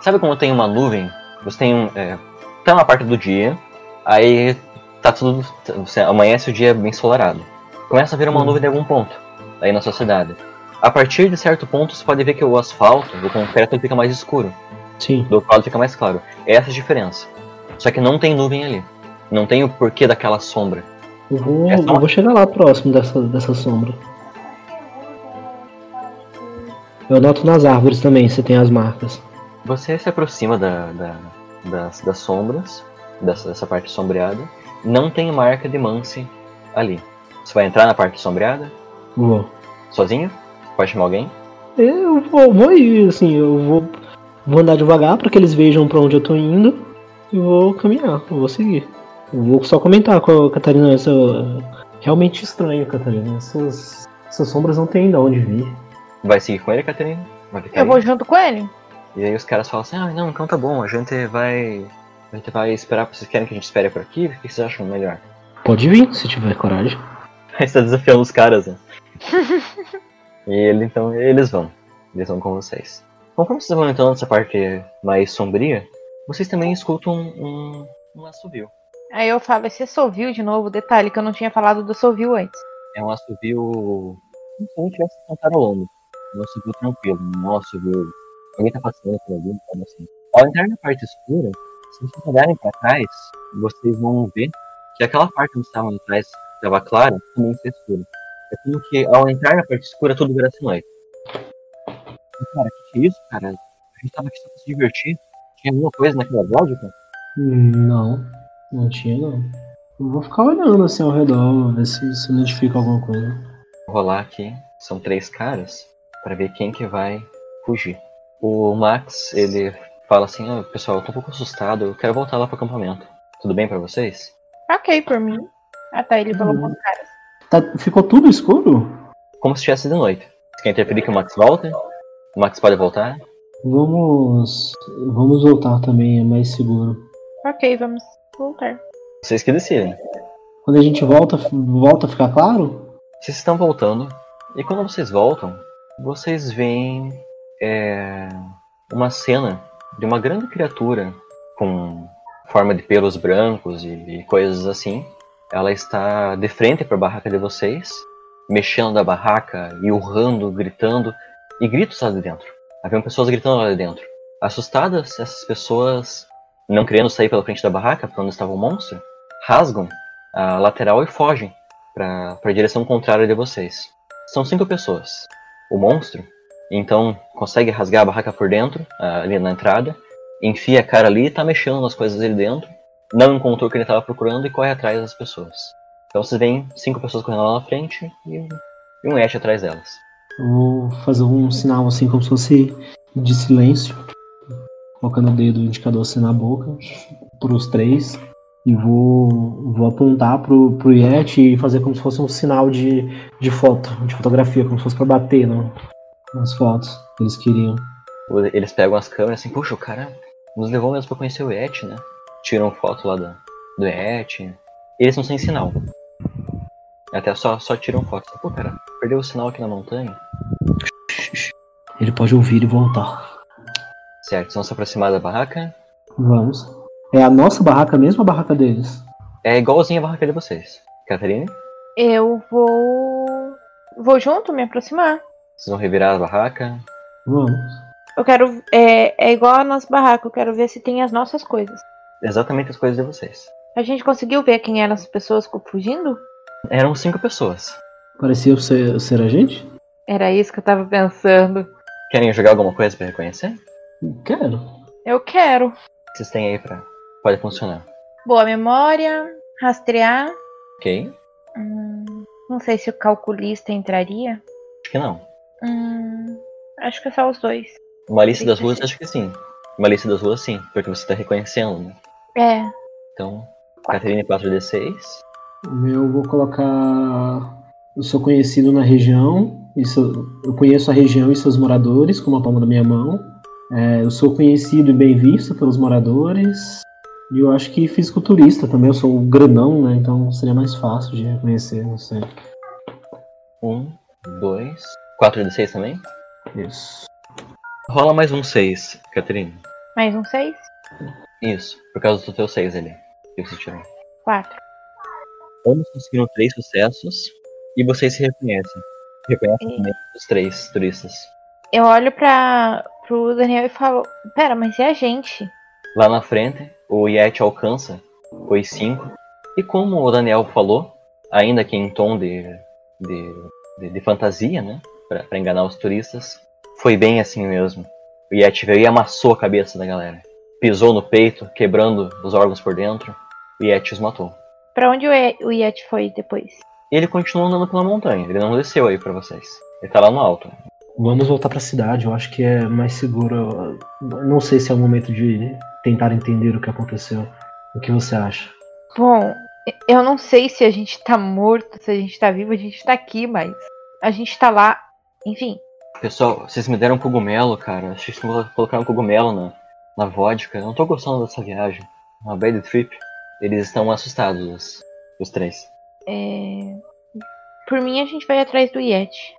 sabe como tem uma nuvem? Você tem um. É, tá uma parte do dia, aí tá tudo. Você amanhece o dia bem ensolarado. Começa a vir uma nuvem de algum ponto aí na sua cidade. A partir de certo ponto você pode ver que o asfalto, o concreto fica mais escuro, Sim. do outro lado fica mais claro. É essa a diferença. Só que não tem nuvem ali. Não tem o porquê daquela sombra. Eu vou, É só- eu vou chegar lá próximo dessa, dessa sombra. Eu anoto nas árvores também, se tem as marcas. Você se aproxima da, da- das, das sombras, dessa, dessa parte sombreada. Não tem marca de Mance ali. Você vai entrar na parte sombreada, Vou. sozinho? Pode chamar alguém? Eu vou, vou ir, assim, eu vou, vou andar devagar para que eles vejam para onde eu tô indo e vou caminhar, eu vou seguir. Eu vou só comentar com a Catarina eu, Realmente estranho, Catarina. Essas, essas sombras não tem de onde vir. Vai seguir com ele, Catarina? Eu vou junto com ele? E aí os caras falam assim, ah, não, então tá bom, a gente vai. A gente vai esperar, vocês querem que a gente espere por aqui? O que vocês acham melhor? Pode vir, se tiver coragem. Aí você tá desafiando os caras, né? e ele, então, eles vão. Eles vão com vocês. Conforme vocês vão entrando nessa parte mais sombria, vocês também escutam um, um assovio. Aí eu falo, esse assovio de novo, detalhe que eu não tinha falado do assovio antes. É um assovio. Como se alguém estivesse cantarolando. Um assovio tranquilo, é um assovio. Alguém tá passando por ali, como assim. Ao entrar na parte escura, se vocês olharem pra trás, vocês vão ver que aquela parte onde estavam atrás, estava clara, também está escura. É como que ao entrar na parte escura, tudo vira-se noite. E, cara, o que, que é isso, cara? A gente tava aqui só pra se divertir. Tinha alguma coisa naquela lógica? Não, não tinha não. Eu vou ficar olhando assim ao redor, ver se se identifica alguma coisa. Vou rolar aqui. São três caras para ver quem que vai fugir. O Max, ele fala assim, "Ah, pessoal, eu tô um pouco assustado, eu quero voltar lá pro acampamento. Tudo bem pra vocês? Ok por mim. Ah tá, ele falou Uhum. com os caras. Tá, ficou tudo escuro? Como se estivesse de noite. Você quer interferir que o Max volte? O Max pode voltar? Vamos. Vamos voltar também, é mais seguro. Ok, vamos voltar. Vocês que decidem. Quando a gente volta, volta a ficar claro? Vocês estão voltando. E quando vocês voltam, vocês veem é, uma cena de uma grande criatura com forma de pelos brancos e, e coisas assim. Ela está de frente para a barraca de vocês, mexendo na barraca urrando, gritando, e gritos lá de dentro. Haviam pessoas gritando lá de dentro. Assustadas, essas pessoas, não querendo sair pela frente da barraca, para onde estava o monstro, rasgam a lateral e fogem para a direção contrária de vocês. São cinco pessoas. O monstro, então, consegue rasgar a barraca por dentro, ah, ali na entrada, enfia a cara ali e tá mexendo nas coisas ali dentro, não encontrou o que ele estava procurando e corre atrás das pessoas. Então vocês veem cinco pessoas correndo lá na frente e, e um Ash atrás delas. Eu vou fazer um sinal assim como se fosse de silêncio. Colocando o dedo indicador assim na boca. Pros três. E vou, vou apontar pro, pro Yeti e fazer como se fosse um sinal de, de foto, de fotografia, como se fosse pra bater no, nas fotos que eles queriam. Eles pegam as câmeras assim, puxa, o cara nos levou mesmo pra conhecer o Et, né? Tiram foto lá do, do Et. Eles não sem sinal. Até só, só tiram foto. Pô, cara, perdeu o sinal aqui na montanha. Ele pode ouvir e voltar. Certo, vão se aproximar da barraca. Vamos. É a nossa barraca mesmo ou a barraca deles? É igualzinho a barraca de vocês. Catarine, Eu vou. Vou junto, me aproximar. vocês vão revirar a barraca. Vamos. Eu quero. É, é igual a nossa barraca, eu quero ver se tem as nossas coisas. Exatamente as coisas de vocês. A gente conseguiu ver quem eram as pessoas que fugindo? Eram cinco pessoas. Parecia ser, ser a gente? Era isso que eu tava pensando. Querem jogar alguma coisa pra reconhecer? Quero. Eu quero. O que vocês têm aí pra. Pode funcionar. Boa memória, rastrear. Ok? Hum, não sei se o calculista entraria. Acho que não. Hum, acho que é só os dois. Uma lista das ruas, acho que sim. Uma lista das ruas, sim. Porque você tá reconhecendo, né? É. Então, Quatro. Catarine 4D6. O meu eu vou colocar. Eu sou conhecido na região. Isso, eu conheço a região e seus moradores, como a palma da minha mão. É, eu sou conhecido e bem visto pelos moradores. E eu acho que fisiculturista também. Eu sou grandão, né? Então seria mais fácil de reconhecer, não sei. Um, dois. 4D6 também? Isso. Rola mais um 6, Catarine. Mais um seis? Isso, por causa do teu 6 ali. Que você tirou. Quatro. Ambos conseguiram três sucessos e vocês se reconhecem. Reconhecem também os três turistas. Eu olho pra, pro Daniel e falo: Pera, mas e a gente? Lá na frente, o Yeti alcança os cinco. E como o Daniel falou, ainda que em tom de, de, de, de fantasia, né? Pra, pra enganar os turistas, foi bem assim mesmo. O Yeti veio e amassou a cabeça da galera. Pisou no peito, quebrando os órgãos por dentro. O Yeti os matou. Pra onde o Ye- o Yeti foi depois? Ele continua andando pela montanha, ele não desceu aí pra vocês. Ele tá lá no alto. Vamos voltar pra cidade. Eu acho que é mais seguro. Eu Não sei se é o momento de tentar entender o que aconteceu. O que você acha? Bom, Eu não sei se a gente tá morto, se a gente tá vivo, a gente tá aqui, mas a gente tá lá. Enfim, Pessoal, vocês me deram cogumelo, cara. Vocês colocaram cogumelo na, na vodka. Eu não tô gostando dessa viagem. Uma bad trip. Eles estão assustados, os, os três. é... por mim a gente vai atrás do Yeti.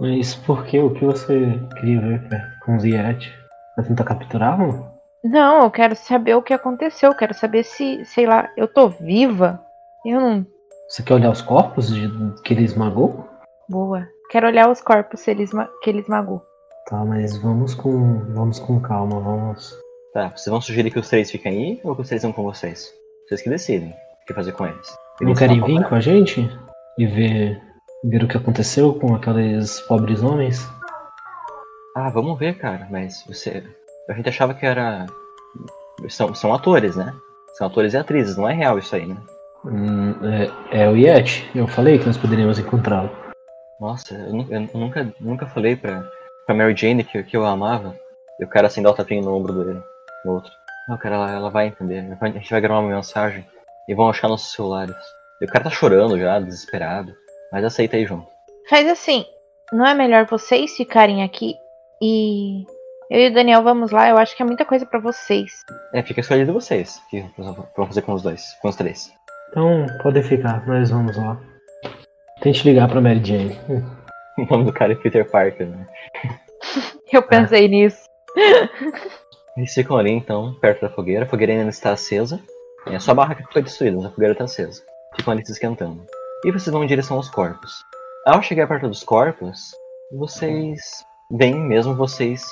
Mas por que? O que você queria ver cara, com os Yeti? Pra tentar capturá-lo? Não, eu quero saber o que aconteceu. Eu quero saber se, sei lá, eu tô viva. Eu não. Você quer olhar os corpos de, que ele esmagou? Boa. Quero olhar os corpos ele esma- que ele esmagou. Tá, mas vamos com. vamos com calma, vamos. Tá, vocês vão sugerir que os três fiquem aí ou que os três vão com vocês? Vocês que decidem o que fazer com eles. Não Eles querem vão vir com a gente? E ver. ver o que aconteceu com aqueles pobres homens? Ah, vamos ver, cara, mas você. A gente achava que era. São, são atores, né? São atores e atrizes, não é real isso aí, né? Hum, é, é o Yeti. Eu falei que nós poderíamos encontrá-lo. Nossa, eu, eu nunca, nunca falei pra, pra Mary Jane que, que eu a amava. E o cara assim dá o tapinha no ombro dele, no outro. Não, cara, ela, ela vai entender. A gente vai gravar uma mensagem e vão achar nossos celulares. E o cara tá chorando já, desesperado. Mas aceita aí junto. Faz assim. Não é melhor vocês ficarem aqui e. Eu e o Daniel vamos lá. Eu acho que é muita coisa pra vocês. É, fica escolhido de vocês. O que vão fazer com os dois, com os três. Então, podem ficar, nós vamos lá. Tente ligar pra Mary Jane. Hum, O nome do cara é Peter Parker, né? Eu pensei nisso. Eles ficam ali então, perto da fogueira. A fogueira ainda está acesa. É só a barraca que foi destruída, mas a fogueira está acesa. Ficam ali se esquentando. E vocês vão em direção aos corpos. Ao chegar perto dos corpos, vocês veem mesmo vocês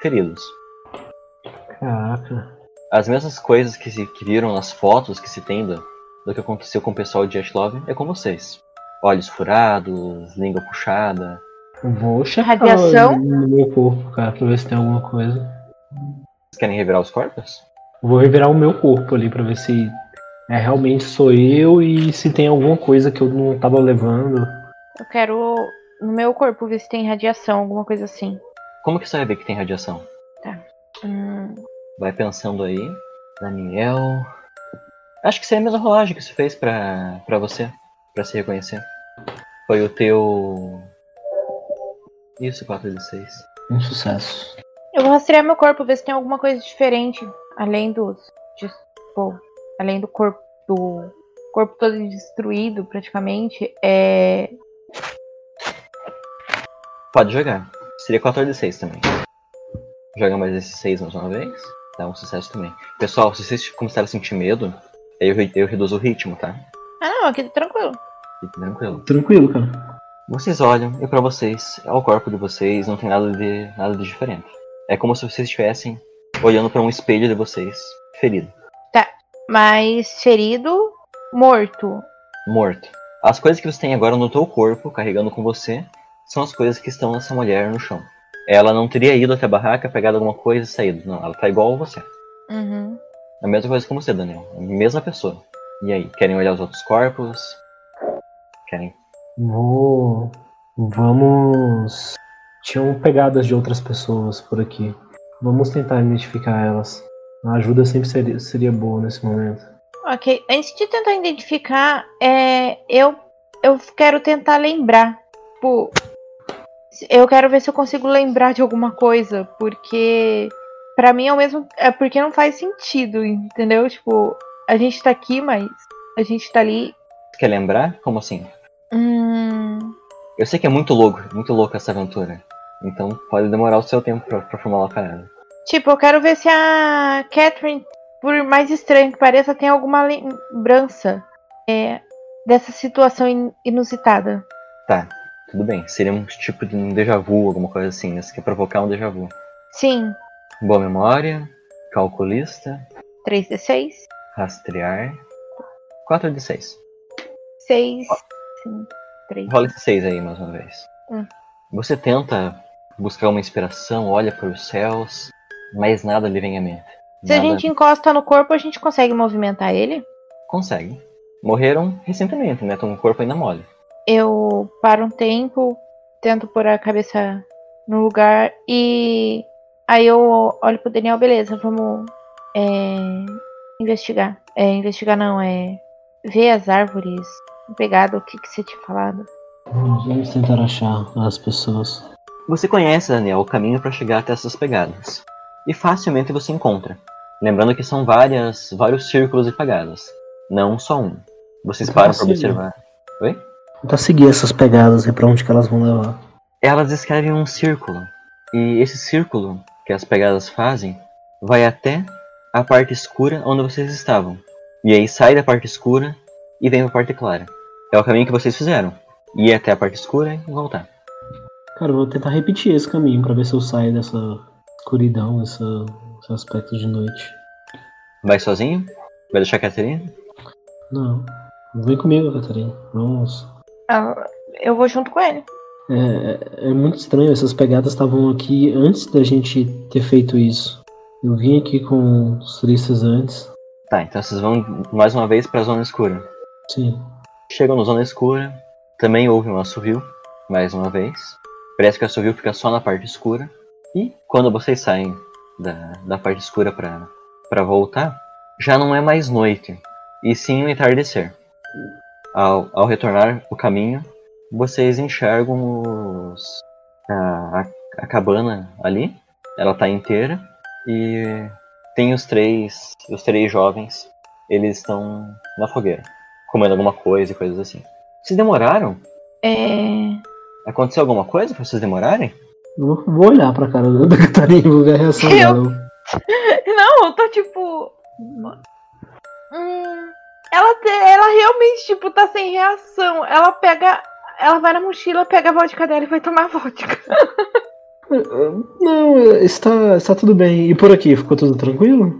feridos. Caraca. As mesmas coisas que, se, que viram nas fotos que se tem do, do que aconteceu com o pessoal de Ashlove é com vocês. Olhos furados, língua puxada. Vou checar Radiação? no meu corpo, cara, pra ver se tem alguma coisa. Vocês querem revirar os corpos? Vou revirar o meu corpo ali pra ver se é, realmente sou eu e se tem alguma coisa que eu não tava levando. Eu quero no meu corpo ver se tem radiação, alguma coisa assim. Como que você vai ver que tem radiação? Hum, Vai pensando aí. Daniel. Acho que seria a mesma rolagem que você fez pra, pra você, pra se reconhecer. Foi o teu. Isso, 4 de 6. Um sucesso. Eu vou rastrear meu corpo, ver se tem alguma coisa diferente. Além dos. Tipo, além do corpo. Do corpo todo destruído, praticamente. É. Pode jogar. Seria 4 de 6 também. Joga mais esses 6 mais uma vez. Dá um sucesso também. Pessoal, se vocês começarem a sentir medo, eu, eu reduzo o ritmo, tá? Ah, não, aqui tá tranquilo. Fique tranquilo. Tranquilo, cara. Vocês olham e pra vocês, ao corpo de vocês, não tem nada de, nada de diferente. É como se vocês estivessem olhando pra um espelho de vocês, ferido, Mas ferido, morto. morto. As coisas que você tem agora no teu corpo, carregando com você, são as coisas que estão nessa mulher no chão. Ela não teria ido até a barraca, pegado alguma coisa e saído. Não, ela tá igual a você. Uhum. A mesma coisa com você, Daniel. A mesma pessoa. E aí, querem olhar os outros corpos? Querem? Vou. Vamos. Tinham pegadas de outras pessoas por aqui. Vamos tentar identificar elas. A ajuda sempre seria, seria boa nesse momento. Ok, antes de tentar identificar, é, eu, eu quero tentar lembrar. Tipo, eu quero ver se eu consigo lembrar de alguma coisa, porque pra mim é o mesmo. É porque não faz sentido, entendeu? Tipo, a gente tá aqui, mas a gente tá ali. Você quer lembrar? Como assim? Eu sei que é muito louco, muito louco essa aventura. Então pode demorar o seu tempo pra, pra formar uma parada. tipo, eu quero ver se a Catherine, por mais estranho que pareça, tem alguma lembrança é, dessa situação in- inusitada. Tá, tudo bem. Seria um tipo de um déjà vu, alguma coisa assim. né? Você quer provocar um déjà vu. Sim, Boa memória, calculista, 3d6. rastrear. 4 de 6. 6, 5, 3. Rola esse 6 aí mais uma vez. Hum. Você tenta buscar uma inspiração, olha para os céus, mas nada lhe vem à mente. Se a Nada gente encosta no corpo, a gente consegue movimentar ele. consegue. Morreram recentemente, né? Estão o corpo ainda mole. Eu paro um tempo, tento pôr a cabeça no lugar e aí eu olho pro Daniel, beleza, vamos é, investigar. É, investigar não, é ver as árvores pegado o que, que você tinha falado. Vamos tentar achar as pessoas. Você conhece, Daniel, o caminho para chegar até essas pegadas. E facilmente você encontra. Lembrando que são várias, vários círculos de pegadas. Não só um. Vocês Então, param para observar. Oi? Tentar seguir essas pegadas e pra onde que elas vão levar. Elas descrevem um círculo. E esse círculo que as pegadas fazem vai até a parte escura onde vocês estavam. E aí sai da parte escura e vem pra parte clara. É o caminho que vocês fizeram. Ir até a parte escura e voltar. Cara, eu vou tentar repetir esse caminho pra ver se eu saio dessa escuridão, dessa, desse aspecto de noite. Vai sozinho? Vai deixar a Catarina? Não. Vem comigo, Catarina. Vamos. Ah, Eu vou junto com ele. É, é muito estranho, essas pegadas estavam aqui antes da gente ter feito isso. Eu vim aqui com os turistas antes. Tá, então vocês vão mais uma vez pra zona escura. Sim. Chegam na zona escura, também houve um assovio, mais uma vez. Parece que o assovio fica só na parte escura. E quando vocês saem da, da parte escura pra voltar, já não é mais noite, e sim o entardecer. Ao, ao retornar o caminho, vocês enxergam os, a, a, a cabana ali, ela tá inteira, e tem os três, os três jovens, eles estão na fogueira, comendo alguma coisa e coisas assim. Vocês demoraram? É. Aconteceu alguma coisa pra vocês demorarem? Eu vou- olhar pra cara da Catarina e vou ver a reação Eu- dela. Não, eu tô tipo. Hum, ela, te- ela realmente, tipo, tá sem reação. Ela pega. Ela vai na mochila, pega a vodka dela e vai tomar vodka. Não, está, está tudo bem. E por aqui, ficou tudo tranquilo?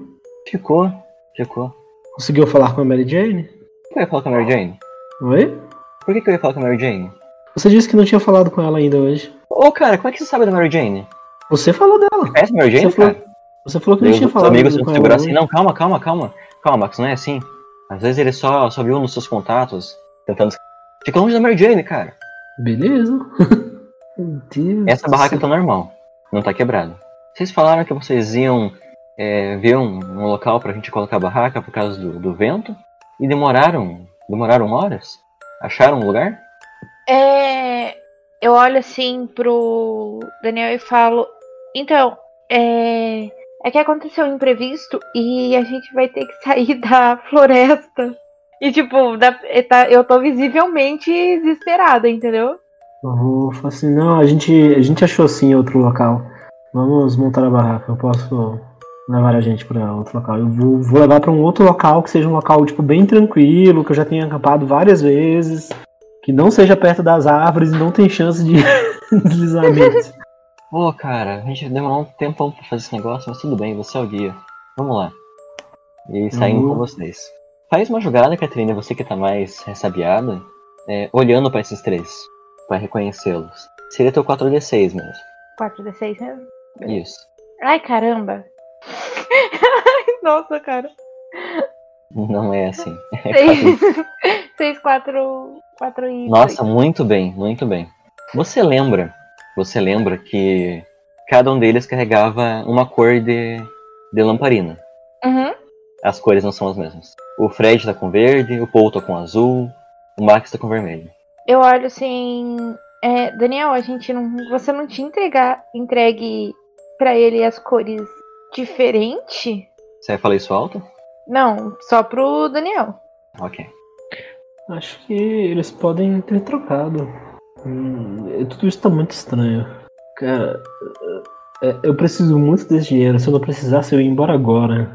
Ficou, ficou. Conseguiu falar com a Mary Jane? Por que eu ia falar com a Mary Jane? Oi? Por que, que eu ia falar com a Mary Jane? Você disse que não tinha falado com ela ainda hoje. Ô, cara, como é que você sabe da Mary Jane? Você falou dela. A Mary Jane, Você falou- cara? Você falou que não tinha falado amigos com ela. assim, não, calma, calma, calma. Calma, Max, não é assim. Às vezes ele só, só viu nos seus contatos, tentando... Fica longe da Mary Jane, cara. Beleza. Meu Deus Essa barraca tá normal, não tá quebrada. Vocês falaram que vocês iam é, ver um, um local pra gente colocar a barraca por causa do, do vento e demoraram, demoraram horas? Acharam um lugar? É. Eu olho assim pro Daniel e falo. Então, é. É que aconteceu um imprevisto e a gente vai ter que sair da floresta. E tipo, da- e tá- eu tô visivelmente desesperada, entendeu? Eu vou falar assim, não, a gente, a gente achou sim outro local. Vamos montar a barraca. Eu posso levar a gente pra outro local. Eu vou, vou levar pra um outro local que seja um local, tipo, bem tranquilo, que eu já tenha acampado várias vezes. Que não seja perto das árvores e não tem chance de deslizamento. Pô, cara, a gente demorou um tempão pra fazer esse negócio, mas tudo bem, você é o guia. Vamos lá. E saindo Uhum. com vocês. Faz uma jogada, Catarina, você que tá mais ressabiada, é, olhando pra esses três, pra reconhecê-los. Seria teu 4D6 mesmo. 4d6 mesmo? Isso. Ai, caramba. Nossa, cara. Não é assim. 6, 6 4, 4 e. Nossa, muito bem, muito bem. Você lembra, você lembra que cada um deles carregava uma cor de, de lamparina. Uhum. As cores não são as mesmas. O Fred tá com verde, o Paul tá com azul, o Max tá com vermelho. Eu olho assim. é, Daniel, a gente não. Você não tinha entregar, entregue pra ele as cores diferentes? Você vai falar isso alto? Não, só pro Daniel. Ok. Acho que eles podem ter trocado. Hum, tudo isso tá muito estranho. Cara, é, eu preciso muito desse dinheiro. Se eu não precisasse, eu ia embora agora.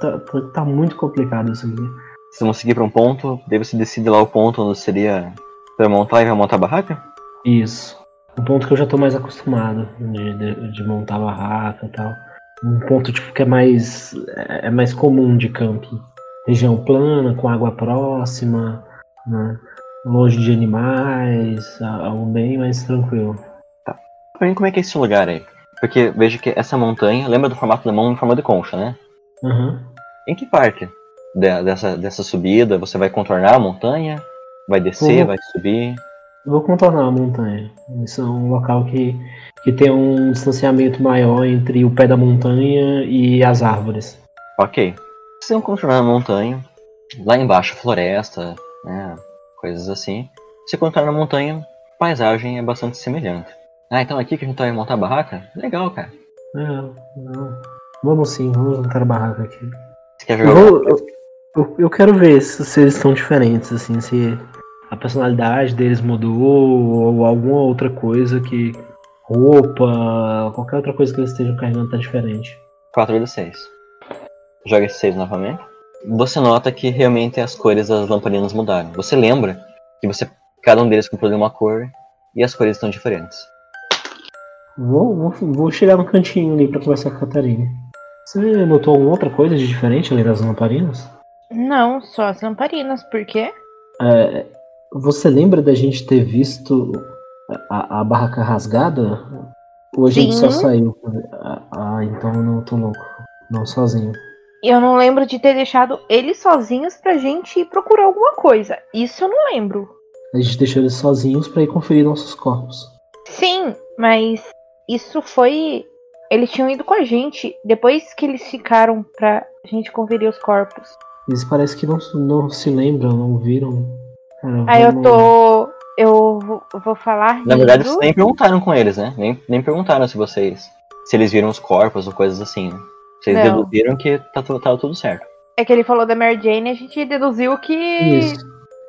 Tá, tá- tá muito complicado isso aqui. Vocês vão seguir pra um ponto, daí você decide lá o ponto onde seria pra montar e vai montar a barraca? Isso. Um ponto que eu já tô mais acostumado de, de, de montar barraca e tal. Um ponto tipo que é mais é mais comum de camping. Região plana, com água próxima, né? longe de animais, algo bem mais tranquilo. Pra mim, como é que é esse lugar aí? Porque veja que essa montanha, lembra do formato lemão em forma de concha, né? Aham. Em que parte de- dessa, dessa subida você vai contornar a montanha? Vai descer, Uhum. vai subir? Vou contornar a montanha. Isso é um local que, que tem um distanciamento maior entre o pé da montanha e as árvores. Ok. Vocês vão contornar a montanha Lá embaixo, floresta, né? Coisas assim. Se encontrar na montanha, a paisagem é bastante semelhante. Ah, então aqui que a gente vai montar a barraca? Legal, cara. Não, não. Vamos sim, vamos montar a barraca aqui. Você quer Eu, jogar? eu, eu- eu quero ver se, se eles estão diferentes, assim, se a personalidade deles mudou ou alguma outra coisa que. roupa, qualquer outra coisa que eles estejam carregando tá diferente. 4 de 6. Joga esse 6 novamente. Você nota que realmente as cores das lamparinas mudaram. Você lembra que você cada um deles comprou de uma cor e as cores estão diferentes. Vou, vou, vou chegar no cantinho ali pra conversar com a Catarina. Você notou alguma outra coisa de diferente além das lamparinas? Não, só as lamparinas, por quê? É, você lembra da gente ter visto a, a barraca rasgada? Ou a gente só Sim. saiu? Ah, ah, então eu não tô louco. Não sozinho. Eu não lembro de ter deixado eles sozinhos pra gente ir procurar alguma coisa. Isso eu não lembro. A gente deixou eles sozinhos pra ir conferir nossos corpos. Sim, mas isso foi. Eles tinham ido com a gente depois que eles ficaram pra gente conferir os corpos. Eles parecem que não, não se lembram, não viram. Cara, Aí eu tô. Eu vou- falar. Na verdade, rindo. vocês nem perguntaram com eles, né? Nem, nem perguntaram se vocês. Se eles viram os corpos ou coisas assim, né? Vocês Não. deduziram que tá, tava tudo certo. É que ele falou da Mary Jane e a gente deduziu que. Isso.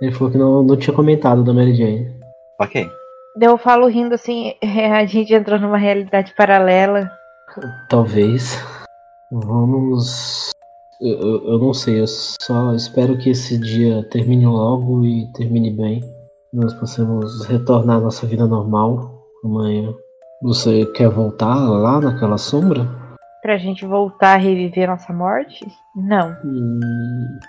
Ele falou que não, não tinha comentado da Mary Jane. Ok. Daí Eu falo rindo assim, a gente entrou numa realidade paralela. Talvez. Vamos. Eu, eu, eu não sei, eu só espero que esse dia termine logo e termine bem. Nós possamos retornar à nossa vida normal amanhã. Você quer voltar lá naquela sombra? Pra gente voltar a reviver nossa morte? Não. Hum...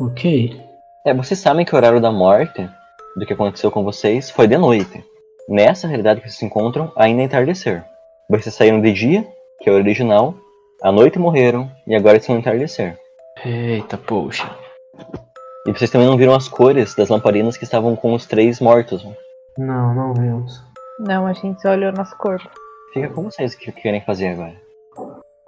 Ok. É, vocês sabem que o horário da morte, do que aconteceu com vocês, foi de noite. Nessa realidade que vocês se encontram, ainda é entardecer. Vocês saíram de dia, que é o original, à noite morreram, e agora estão no entardecer. Eita, poxa. E vocês também não viram as cores das lamparinas que estavam com os três mortos. né? Não, não vemos. Não, a gente só olhou nosso corpo. Fica com vocês o que querem fazer agora.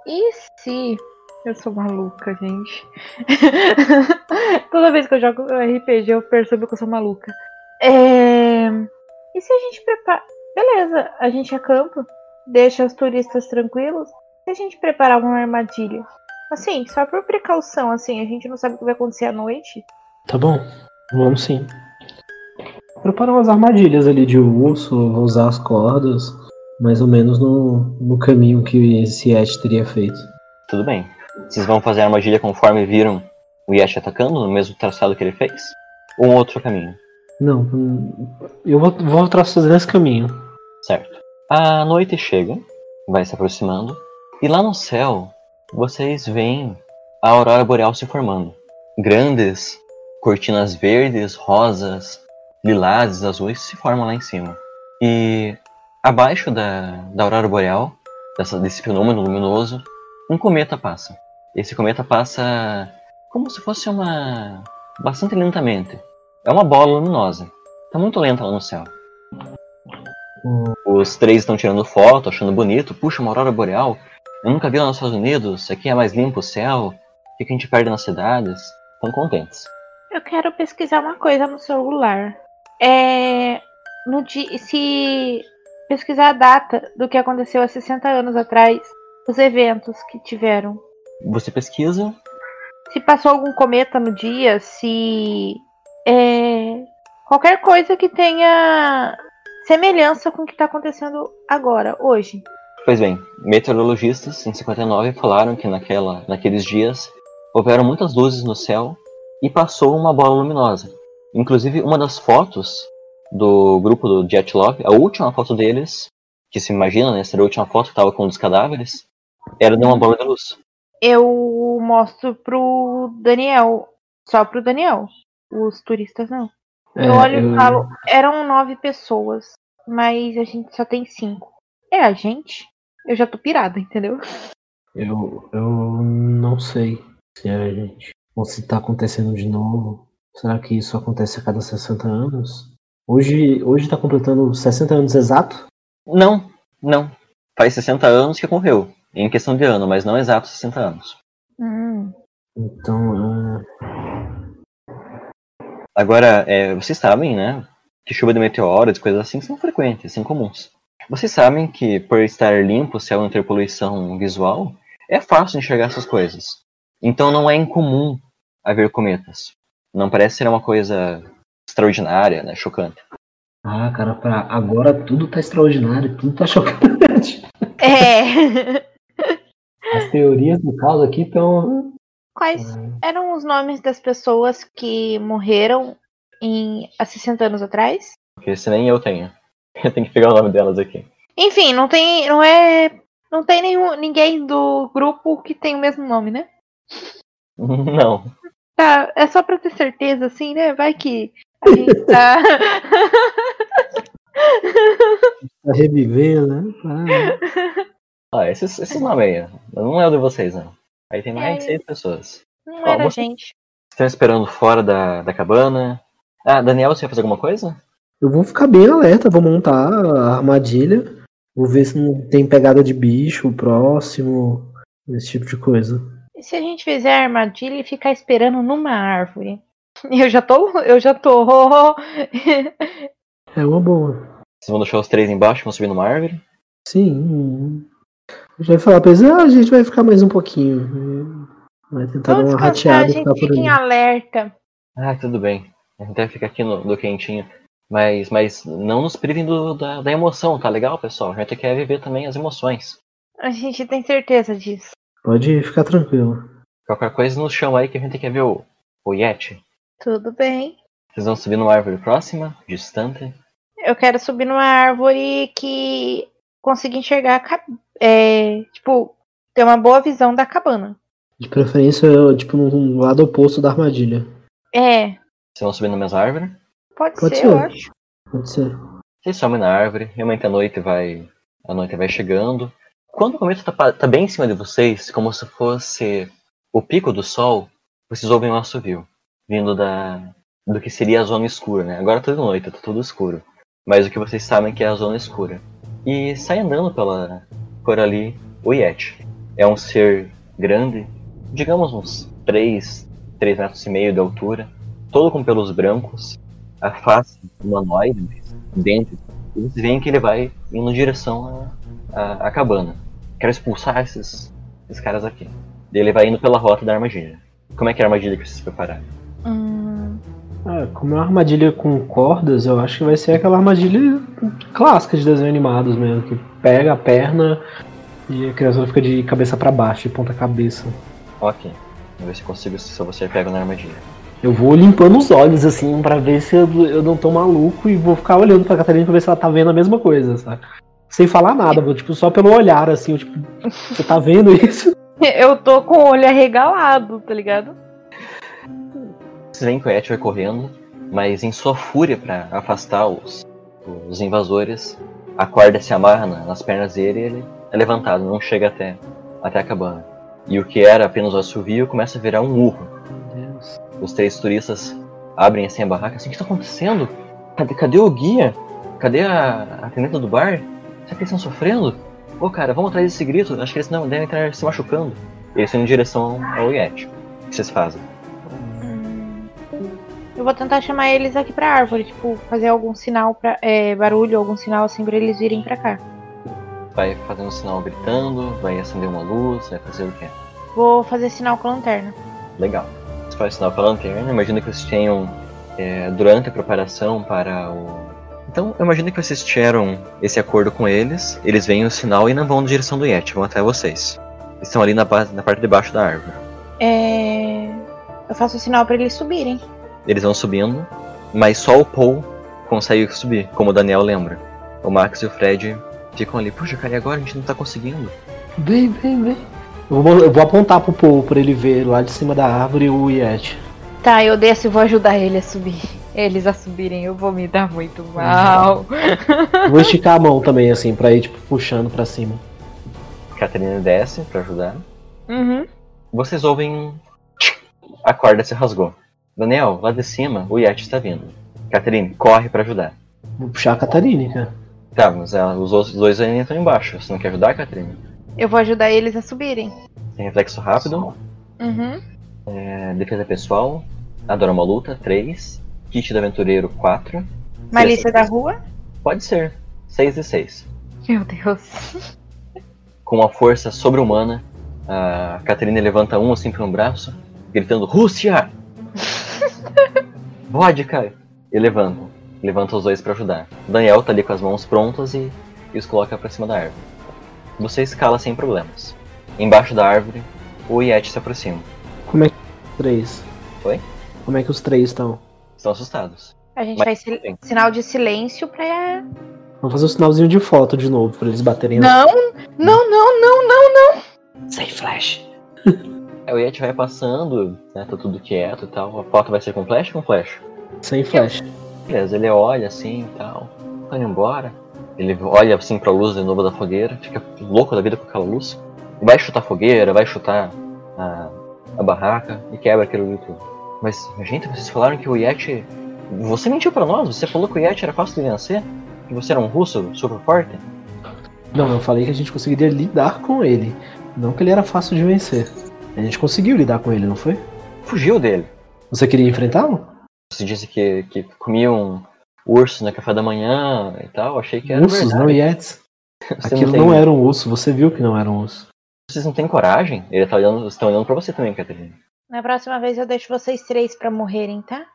E se. Eu sou maluca, gente. Toda vez que eu jogo RPG, eu percebo que eu sou maluca. É... E se a gente prepara. Beleza, a gente acampa, deixa os turistas tranquilos. Se a gente preparar uma armadilha? Assim, só por precaução, assim, a gente não sabe o que vai acontecer à noite. Tá bom, vamos sim. Prepara umas armadilhas ali de urso, vou usar as cordas, mais ou menos no, no caminho que esse Yeti teria feito. Tudo bem. Vocês vão fazer a armadilha conforme viram o Yash atacando, no mesmo traçado que ele fez? Ou um outro caminho? Não, hum, eu vou, vou traçar nesse caminho. Certo. A noite chega, vai se aproximando, e lá no céu vocês veem a aurora boreal se formando. Grandes cortinas verdes, rosas, lilazes, azuis se formam lá em cima. E abaixo da, da aurora boreal, dessa, desse fenômeno luminoso, um cometa passa. Esse cometa passa como se fosse uma. bastante lentamente. É uma bola luminosa. Tá muito lenta lá no céu. Hum, Os três estão tirando foto, achando bonito. Puxa, uma aurora boreal. Eu nunca vi lá nos Estados Unidos. Aqui é mais limpo o céu. O que a gente perde nas cidades? Estão contentes. Eu quero pesquisar uma coisa no celular. É. No dia, se pesquisar a data do que aconteceu há 60 anos atrás, os eventos que tiveram. Você pesquisa. Se passou algum cometa no dia, se. É, qualquer coisa que tenha semelhança com o que está acontecendo agora, hoje. Pois bem, meteorologistas em 59 falaram que naquela, naqueles dias houveram muitas luzes no céu e passou uma bola luminosa. Inclusive, uma das fotos do grupo do Jet Love, a última foto deles, que se imagina, né, ser a última foto que estava com um dos cadáveres, era de uma bola de luz. Eu mostro pro Daniel. Só pro Daniel. Os turistas não. é, Eu olho eu- e falo, eram nove pessoas, mas a gente só tem cinco. É a gente? Eu já tô pirada, entendeu? Eu, eu não sei se é a gente. Ou se tá acontecendo de novo. Será que isso acontece a cada 60 anos? Hoje, hoje tá completando 60 anos exato? Não, não. Faz 60 anos que ocorreu, em questão de ano, mas não exatos 60 anos. Hum. Então, Agora, é, vocês sabem, né, que chuva de meteoros e coisas assim são frequentes, são comuns. Vocês sabem que, por estar limpo, o céu não ter poluição visual, é fácil enxergar essas coisas. Então não é incomum haver cometas. Não parece ser uma coisa extraordinária, né, chocante. ah, cara, pra agora tudo tá extraordinário, tudo tá chocante. É. As teorias do caos aqui estão. Quais eram os nomes das pessoas que morreram em, há 60 anos atrás? Porque se nem eu tenho. Eu tenho que pegar o nome delas aqui. Enfim, não tem. Não é. Não tem nenhum, ninguém do grupo que tem o mesmo nome, né? Não. Tá, é só pra ter certeza, assim, né? Vai que a gente tá. Tá revivendo, né? Ah, Ah, esses, esses nomes aí. Não é o de vocês, não. Aí tem mais É. de seis pessoas. Não Ó, era gente. Estão esperando fora da, da cabana. Ah, Daniel, você vai fazer alguma coisa? Eu vou ficar bem alerta, vou montar a armadilha. Vou ver se não tem pegada de bicho próximo, esse tipo de coisa. E se a gente fizer a armadilha e ficar esperando numa árvore? Eu já tô. Eu já tô. É uma boa. Vocês vão deixar os três embaixo, vão subir numa árvore? Sim. A gente vai falar pra eles, ah, a gente vai ficar mais um pouquinho. Vai tentar Vamos dar uma a rateada e gente ficar fica em alerta. Ah, tudo bem. A gente até fica aqui no, no quentinho. Mas, mas não nos privem do- da, da emoção, tá legal, pessoal? A gente quer viver também as emoções. A gente tem certeza disso. Pode ficar tranquilo. Qualquer coisa nos chama aí que a gente quer ver o, o Yeti. Tudo bem. Vocês vão subir numa árvore próxima, distante. Eu quero subir numa árvore que consiga enxergar é, tipo, ter uma boa visão da cabana. De preferência, tipo, no lado oposto da armadilha. É, Vocês vão subir na mesma árvore. Pode, Pode ser, ser. eu acho. Pode ser. Vocês sobem na árvore, realmente a noite vai. A noite vai chegando. Quando o cometa tá, tá bem em cima de vocês, como se fosse o pico do sol, vocês ouvem um assovio. Vindo da. do que seria a zona escura, né? Agora tá de noite, tá tudo escuro. Mas o que vocês sabem que é a zona escura. E sai andando pela. por ali o Yeti. É um ser grande, digamos uns 3, 3 metros e meio de altura, todo com pelos brancos, a face humanoide, mas dentro. E vocês veem que ele vai indo em direção à, à, à cabana. Quero expulsar esses, esses caras aqui. Ele vai indo pela rota da armadilha. Como é que é a armadilha que vocês prepararam? Hum, Ah, como é uma armadilha com cordas, eu acho que vai ser aquela armadilha clássica de desenho animados mesmo, que pega a perna e a criatura fica de cabeça pra baixo, de ponta cabeça. Ok. Vamos ver se consigo se você pega na armadilha. Eu vou limpando os olhos assim pra ver se eu, eu não tô maluco e vou ficar olhando pra Catarina pra ver se ela tá vendo a mesma coisa, sabe? Sem falar nada, vou, tipo, só pelo olhar, assim, eu, tipo, você tá vendo isso? eu tô com o olho arregalado, tá ligado? Vocês veem que o vai correndo, mas em sua fúria para afastar os, os invasores, a corda se amarra na- nas pernas dele e ele é levantado, não chega até, até a cabana. E o que era apenas o assovio começa a virar um urro. Os três turistas abrem assim a barraca, assim, o que está acontecendo? Cadê, cadê o guia? Cadê a atendente do bar? Será que eles estão sofrendo? Ô cara, vamos atrás desse grito, acho que eles não devem estar se machucando. Eles estão em direção ao Yeti. O que vocês fazem? Eu vou tentar chamar eles aqui pra árvore, tipo, fazer algum sinal pra. É, barulho, algum sinal assim pra eles virem pra cá. Vai fazendo um sinal gritando, vai acender uma luz, vai fazer o quê? Vou fazer sinal com a lanterna. Legal. Sinal com a lanterna, imagino que vocês tenham, é, durante a preparação para o... Então, eu imagino que vocês tiveram esse acordo com eles, eles veem o sinal e não vão na direção do Yeti, vão até vocês. Eles estão ali na, base, na parte de baixo da árvore. É. Eu faço o sinal pra eles subirem. Eles vão subindo, mas só o Paul consegue subir, como o Daniel lembra. O Max e o Fred ficam ali, puxa, cara, e agora a gente não tá conseguindo. Vem, vem, vem. Eu vou, eu vou apontar pro Paul pra ele ver lá de cima da árvore o Yeti. Tá, eu desço e vou ajudar ele a subir. Eles a subirem, eu vou me dar muito mal. Eu Vou esticar a mão também, assim, pra ir, tipo, puxando pra cima. Catarina desce pra ajudar. Uhum. Vocês ouvem. A corda se rasgou. Daniel, lá de cima, o Yeti está vindo. Catherine, corre pra ajudar. Vou puxar a Catarina, cara. Tá, mas ela- os outros dois ainda estão embaixo. Você não quer ajudar, Catherine? Eu vou ajudar eles a subirem. Tem reflexo rápido. Uhum. É, defesa pessoal, adora uma luta, 3. Kit do aventureiro, 4. Malícia da rua? Pode ser, 6 e 6. Meu Deus. Com uma força sobre-humana, a Catarina levanta um assim para um braço, gritando: Rússia! Vodka! E levanta. Levanta os dois para ajudar. Daniel tá ali com as mãos prontas e, e os coloca para cima da árvore. Você escala sem problemas. Embaixo da árvore, o Yeti se aproxima. Como é que os três? Oi? Como é que os três estão? Estão assustados. A gente Mas- faz sil- sinal de silêncio pra. Vamos fazer um sinalzinho de foto de novo pra eles baterem na. Não, não, não, não, não, não. Sem flash. Aí o Yeti vai passando, né? Tá tudo quieto e tal. A foto vai ser com flash ou com flash? Sem flash. Beleza, ele olha assim e tal. Tá indo embora. Ele olha assim pra luz de novo da fogueira, fica louco da vida com aquela luz. Vai chutar a fogueira, vai chutar a, a barraca e quebra aquele luto. Mas, gente, vocês falaram que o Yeti. Você mentiu pra nós, você falou que o Yeti era fácil de vencer? Que você era um russo super forte? Não, eu falei que a gente conseguiria lidar com ele. Não que ele era fácil de vencer. A gente conseguiu lidar com ele, não foi? Fugiu dele. Você queria enfrentá-lo? Você disse que, que comia um urso no café da manhã e tal. Achei que era Ursos, não verdade. Yetis. Você Aquilo tem- não era um urso, você viu que não era um urso. Vocês não têm coragem? Ele tá olhando, vocês estão olhando pra você também, Catarina. Na próxima vez eu deixo vocês três pra morrerem, tá?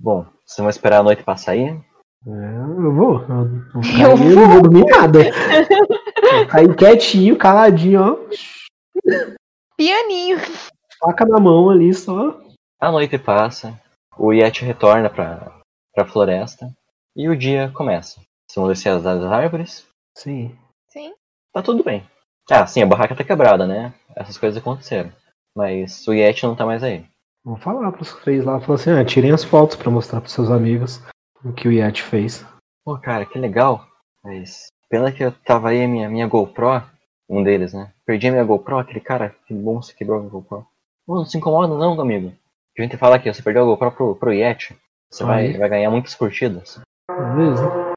Bom, vocês vão esperar a noite passar aí? É, eu vou. Eu, vou Eu aí, eu não vou dormir nada. Vou aí quietinho, caladinho, ó. Pianinho. Faca na mão ali só. A noite passa, o Yeti retorna pra, pra floresta e o dia começa. Vocês vão descer as, árvores, Sim. Sim. tá tudo bem. Ah, sim, a barraca tá quebrada, né? Essas coisas aconteceram. Mas o Yeti não tá mais aí. Vou falar pros três lá, falar assim, ah, tirem as fotos pra mostrar pros seus amigos o que o Yeti fez. Pô, cara, que legal. Mas pena que eu tava aí a minha, minha GoPro, um deles, né? Perdi a minha GoPro, aquele cara, que monstro quebrou a minha GoPro. Pô, não se incomoda não, amigo. A gente fala aqui, você perdeu a GoPro pro, pro Yeti. Você vai, vai ganhar muitas curtidas. Beleza.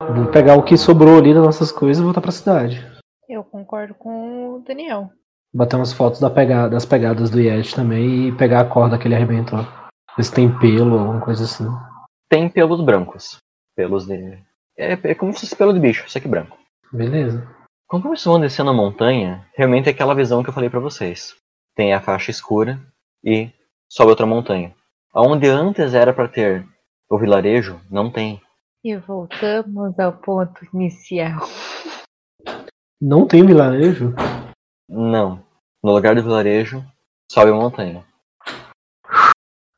Vou pegar o que sobrou ali das nossas coisas e voltar pra cidade. Eu concordo com o Daniel. Bater umas fotos da pega- das pegadas do Yeti também e pegar a corda que ele arrebentou. Ver se tem pelo, alguma coisa assim. Tem pelos brancos. Pelos de. É, é como se fosse pelo de bicho, só que branco. Beleza. Quando vocês vão descendo a montanha, realmente é aquela visão que eu falei pra vocês. Tem a faixa escura e sobe outra montanha. Aonde antes era pra ter o vilarejo, não tem. E voltamos ao ponto inicial. Não tem vilarejo? Não. No lugar do vilarejo, sobe a montanha.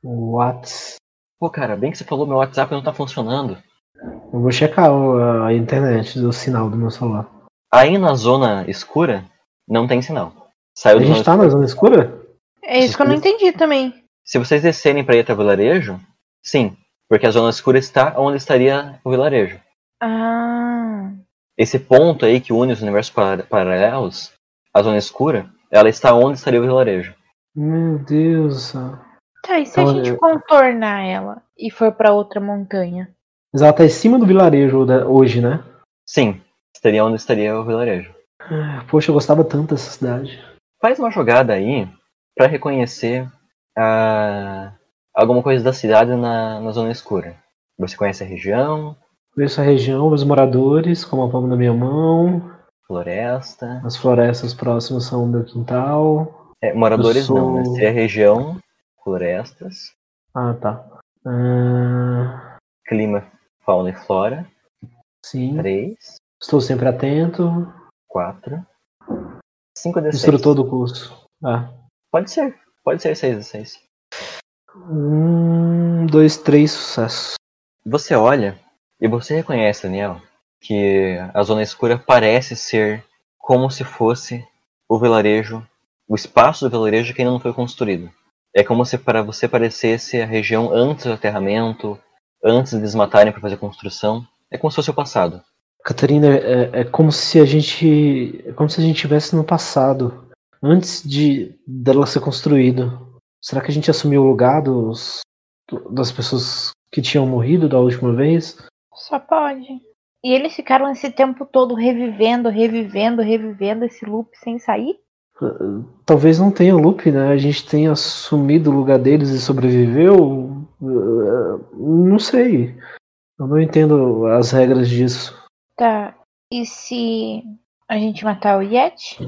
What? Pô, cara, bem que você falou, meu WhatsApp não tá funcionando. Eu vou checar a internet do sinal do meu celular. Aí na zona escura, não tem sinal. Saiu A gente tá na zona escura? É isso que eu não entendi também. Se vocês descerem pra ir até o vilarejo, sim. Porque a zona escura está onde estaria o vilarejo. Ah. Esse ponto aí que une os universos para- paralelos, a zona escura, ela está onde estaria o vilarejo. Meu Deus. Tá, e se a Então, gente eu- contornar ela e for pra outra montanha? Mas ela tá em cima do vilarejo da- hoje, né? Sim, estaria onde estaria o vilarejo. Ah, Poxa, eu gostava tanto dessa cidade. Faz uma jogada aí pra reconhecer ah, alguma coisa da cidade na, na zona escura. Você conhece a região, Conheço a região, os moradores, como a palma da minha mão. floresta. As florestas próximas são o meu quintal. É, moradores Eu não, né? sou- é região, florestas, Ah, tá. Ah, clima, fauna e flora. sim. 3, Estou sempre atento. 4, 5 d 6. Instrutor do curso. Ah. Pode ser, pode ser 6 d 6. Um, dois, três, sucesso. Você olha e você reconhece, Daniel, que a zona escura parece ser como se fosse o vilarejo, o espaço do vilarejo que ainda não foi construído. É como se para você parecesse a região antes do aterramento, antes de desmatarem para fazer construção. É como se fosse o passado. Catarina, é, é como se a gente. É como se a gente estivesse no passado. Antes de dela ser construída. Será que a gente assumiu o lugar dos, das pessoas que tinham morrido da última vez? Só pode. E eles ficaram esse tempo todo revivendo, revivendo, revivendo esse loop sem sair? Talvez não tenha loop, né? A gente tenha assumido o lugar deles e sobreviveu. Uh, Não sei. Eu não entendo as regras disso. Tá. E se a gente matar o Yeti?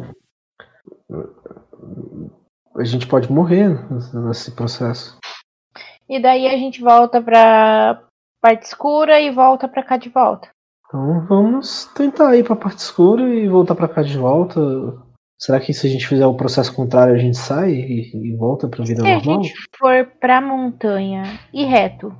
A gente pode morrer nesse processo. E daí a gente volta pra parte escura e volta pra cá de volta. Então vamos tentar ir pra parte escura e voltar pra cá de volta. Será que se a gente fizer o processo contrário a gente sai e, e volta pra vida Se a normal? gente for pra montanha e reto,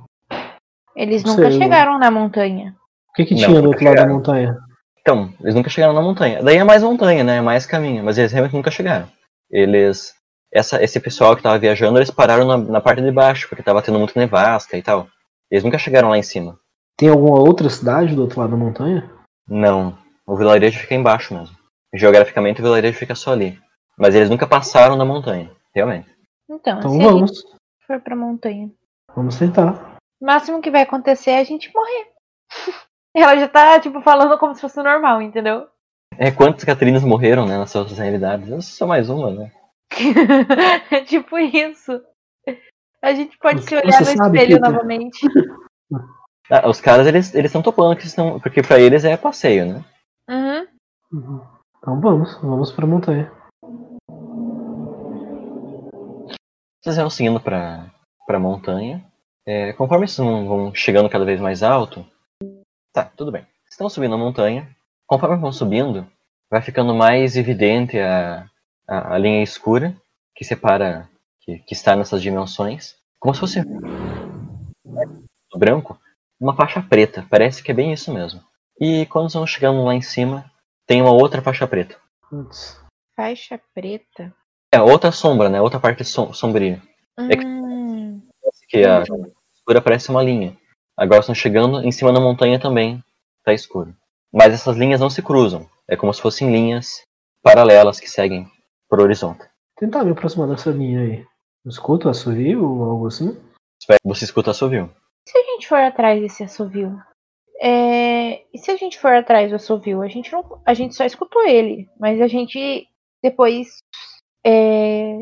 eles Não nunca sei, eu- chegaram na montanha. O que, que Não, tinha do nunca outro lado da montanha? Então, eles nunca chegaram na montanha. Daí é mais montanha, né? É mais caminho. Mas eles realmente nunca chegaram. Eles. Essa, esse pessoal que tava viajando, eles pararam na, na parte de baixo, porque tava tendo muita nevasca e tal. Eles nunca chegaram lá em cima. Tem alguma outra cidade do outro lado da montanha? Não. O vilarejo fica embaixo mesmo. Geograficamente o vilarejo fica só ali. Mas eles nunca passaram na montanha, realmente. Então, Então vamos. for pra montanha, Vamos tentar. o máximo que vai acontecer é a gente morrer. Ela já tá, tipo, falando como se fosse normal, entendeu? É quantas Catrinas morreram, né, nas suas realidades? Eu sou mais uma, né? é tipo isso. A gente pode se Você olhar no espelho Peter? novamente. Ah, os caras, eles eles estão topando, que estão, porque pra eles é passeio, né? Uhum. Uhum. Então vamos, vamos pra montanha. Vocês vão seguindo pra, pra montanha. É, conforme vocês vão chegando cada vez mais alto. Tá, tudo bem. Vocês estão subindo a montanha. Conforme vão subindo, vai ficando mais evidente a, a, a linha escura que separa, que, que está nessas dimensões. Como se fosse do branco, uma faixa preta. Parece que é bem isso mesmo. E quando vão chegando lá em cima, tem uma outra faixa preta. Putz. Faixa preta. É, outra sombra, né? Outra parte som- sombria. É que- Hum, que a escura parece uma linha. Agora estão chegando em cima da montanha também, tá escuro. Mas essas linhas não se cruzam. É como se fossem linhas paralelas que seguem por horizonte. Tentar me aproximar dessa linha aí. Escuta assovio ou algo assim? Você escuta assovio. se a gente for atrás desse assovio? É... E se a gente for atrás do assovio? A gente, não... a gente só escutou ele, mas a gente depois é...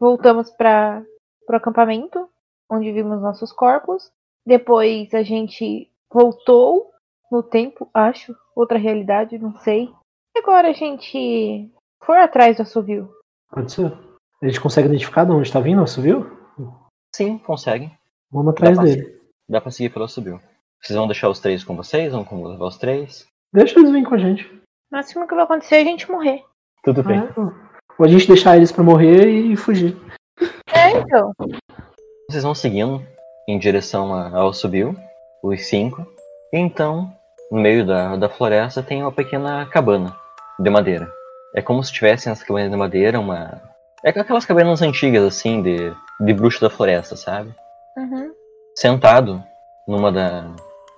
voltamos para o acampamento, onde vimos nossos corpos. Depois a gente voltou no tempo, acho, outra realidade, não sei. E agora a gente for atrás do assovio. Pode ser. A gente consegue identificar de onde está vindo o assovio? Sim, conseguem. Vamos atrás Dá pra dele. Dá pra seguir pelo assovio. Vocês vão deixar os três com vocês? Vão com levar os três? Deixa eles virem com a gente. O máximo que vai acontecer é a gente morrer. Tudo bem. É. Ou a gente deixar eles pra morrer e fugir. É, então. Vocês vão seguindo em direção ao subiu, os cinco. E então, no meio da, da floresta, tem uma pequena cabana de madeira. É como se tivessem as cabanas de madeira, uma. É aquelas cabanas antigas, assim, de, de bruxo da floresta, sabe? Uhum. Sentado numa da.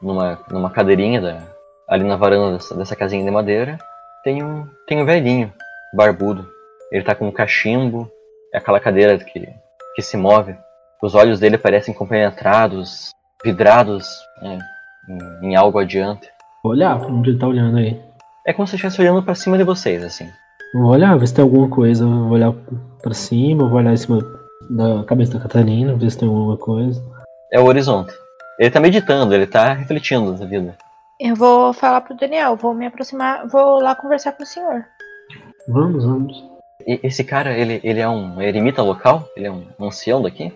numa, numa cadeirinha da, ali na varanda dessa, dessa casinha de madeira, tem um. tem um velhinho, barbudo. Ele tá com um cachimbo, é aquela cadeira que, que se move. Os olhos dele parecem compenetrados, vidrados é, em, em algo adiante. Vou olhar pra onde ele tá olhando aí. É como se estivesse olhando pra cima de vocês, assim. Vou olhar, ver se tem alguma coisa. Vou olhar pra cima, vou olhar em cima da cabeça da Catarina, ver se tem alguma coisa. É o horizonte. Ele tá meditando, ele tá refletindo da vida. Eu vou falar pro Daniel, vou me aproximar, vou lá conversar com o senhor. Vamos, vamos. E esse cara, ele, ele é um eremita local? Ele é um ancião daqui?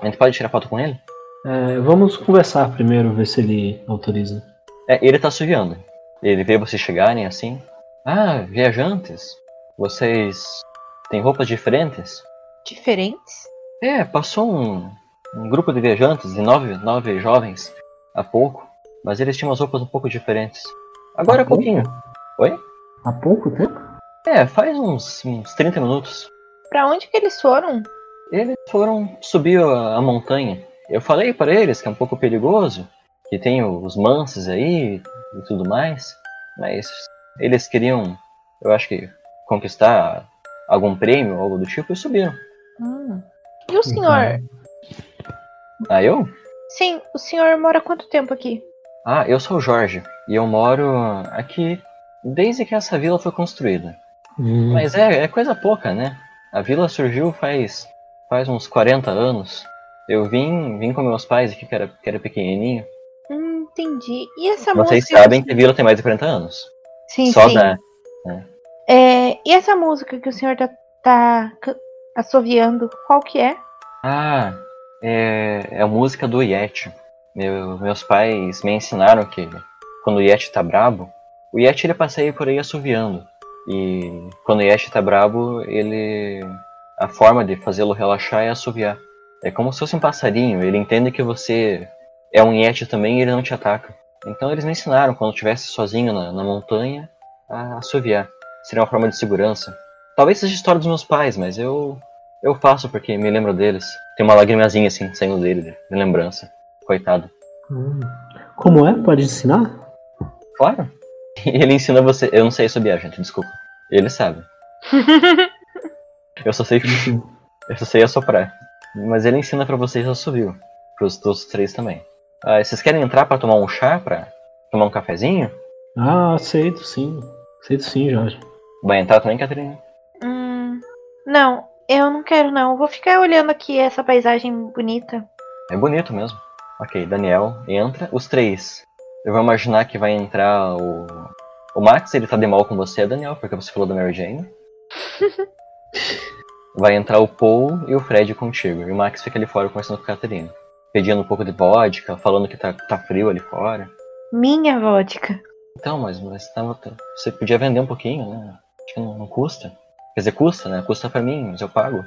A gente pode tirar foto com ele? É, vamos conversar primeiro, ver se ele autoriza. É, ele tá assoviando. Ele vê vocês chegarem assim. Ah, viajantes. Vocês têm roupas diferentes? Diferentes? É, passou um, um grupo de viajantes, de nove, nove jovens, há pouco. Mas eles tinham umas roupas um pouco diferentes. Agora há pouco? pouquinho. Oi? Há pouco tempo? É, faz uns, uns 30 minutos. Pra onde que eles foram? Eles foram subir a, a montanha. Eu falei para eles que é um pouco perigoso, que tem os mansos aí e tudo mais, mas eles queriam, eu acho que, conquistar algum prêmio ou algo do tipo e subiram. Hum. E o senhor? Ah, eu? Sim, o senhor mora quanto tempo aqui? Ah, eu sou o Jorge e eu moro aqui desde que essa vila foi construída. Hum. Mas é, é coisa pouca, né? A vila surgiu faz, faz uns 40 anos. Eu vim, vim com meus pais aqui, que era, que era pequenininho. Hum, entendi. E essa Vocês música. sabem que a vila tem mais de 40 anos. Sim, Só sim. da. É, e essa música que o senhor tá, tá assoviando, qual que é? Ah, é, é a música do Yeti. Meu- meus pais me ensinaram que quando o Yeti tá brabo, o Yeti ele passeia por aí assoviando. E quando o Yeti tá brabo, ele. A forma de fazê-lo relaxar é assoviar. É como se fosse um passarinho, ele entende que você é um Yeti também e ele não te ataca. Então eles me ensinaram, quando eu estivesse sozinho na, na montanha, a assoviar. Seria uma forma de segurança. Talvez seja a história dos meus pais, mas eu eu faço porque me lembro deles. Tem uma lagrimazinha assim saindo dele, de de lembrança. Coitado. Hum. Como é? Pode ensinar? Claro. Ele ensina você. Eu não sei assobiar, gente, desculpa. Ele sabe. Eu só sei. Eu só sei assoprar. Mas ele ensina pra vocês assovio. Pros dos três também. Ah, vocês querem entrar pra tomar um chá? Pra tomar um cafezinho? Ah, aceito sim. Aceito sim, Jorge. Vai entrar também, Catarina? Hum, não, eu não quero não. Eu Vou ficar olhando aqui essa paisagem bonita. É bonito mesmo. Ok, Daniel entra. Os três. Eu vou imaginar que vai entrar o. O Max, ele tá de mal com você, Daniel, porque você falou da Mary Jane. Vai entrar o Paul e o Fred contigo. E o Max fica ali fora conversando com a Catarina. Pedindo um pouco de vodka, falando que tá, tá frio ali fora. Minha vodka. Então, mas, mas tava- você podia vender um pouquinho, né? Acho que não, não custa. Quer dizer, custa, né? Custa pra mim, mas eu pago.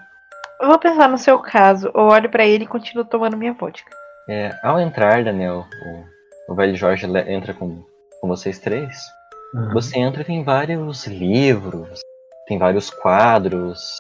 Eu vou pensar no seu caso. Eu olho pra ele e continuo tomando minha vodka. É, ao entrar, Daniel, o, o velho Jorge entra com, com vocês três. Aham. Você entra e tem vários livros, tem vários quadros,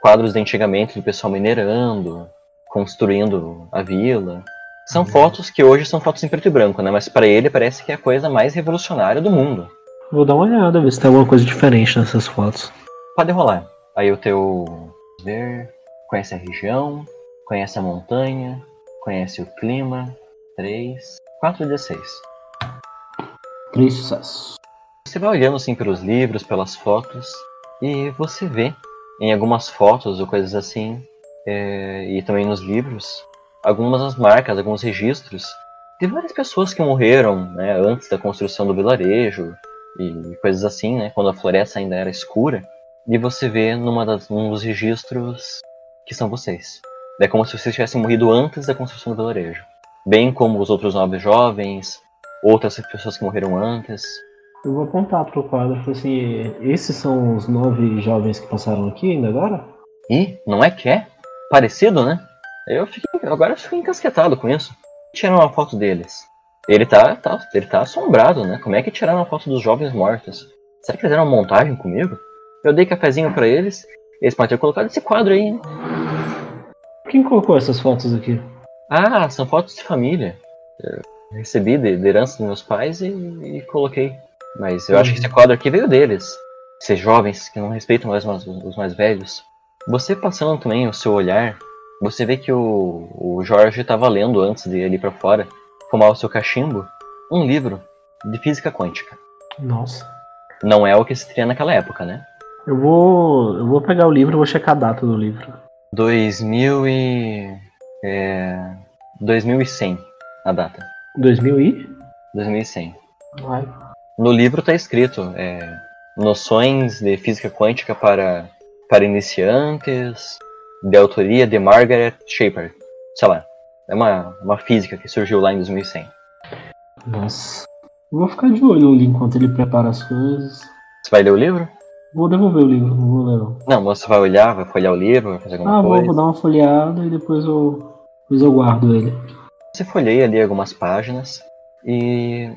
quadros de antigamente do pessoal minerando, construindo a vila. São fotos que hoje são fotos em preto e branco, né? Mas pra ele parece que é a coisa mais revolucionária do mundo. Vou dar uma olhada, ver se tem alguma coisa diferente nessas fotos. Pode rolar. Aí o teu ver, conhece a região, conhece a montanha, conhece o clima. 3, 4 de 6. Três sucessos. Você vai olhando assim pelos livros, pelas fotos, e você vê em algumas fotos ou coisas assim, é, e também nos livros, algumas marcas, alguns registros de várias pessoas que morreram né, antes da construção do vilarejo e coisas assim, né, quando a floresta ainda era escura. E você vê numa das, num dos registros que são vocês. É como se vocês tivessem morrido antes da construção do vilarejo. Bem como os outros nove jovens, outras pessoas que morreram antes. Eu vou apontar pro quadro e falar assim: esses são os nove jovens que passaram aqui ainda agora? Ih, não é que é? Parecido, né? Eu fiquei, agora eu fiquei encasquetado com isso. Tiraram uma foto deles. Ele tá, tá, ele tá assombrado, né? Como é que tiraram a foto dos jovens mortos? Será que fizeram uma montagem comigo? Eu dei cafezinho pra eles, eles podem ter colocado esse quadro aí, hein? Quem colocou essas fotos aqui? Ah, são fotos de família. Eu recebi de, de herança dos meus pais e, e coloquei. Mas eu acho que esse quadro aqui veio deles. Esses jovens que não respeitam mais os, mais velhos. Você passando também o seu olhar, você vê que o, o Jorge estava lendo antes de ir pra fora, fumar o seu cachimbo, um livro de física quântica. Nossa. Não é o que se teria naquela época, né? Eu vou. Eu vou pegar o livro e vou checar a data do livro. 2000 e... É, 2100 a data. 2000 e? 2100. Vai. No livro está escrito é, noções de física quântica para, para iniciantes, de autoria de Margaret Shepard. Sei lá, é uma, uma física que surgiu lá em 2100. Nossa. Vou ficar de olho ali enquanto ele prepara as coisas. Você vai ler o livro? Vou devolver o livro, não vou ler não. Não, você vai olhar, vai folhear o livro, vai fazer alguma Ah, vou, coisa. vou dar uma folheada e depois eu. Depois eu guardo ele. Você folheia ali algumas páginas e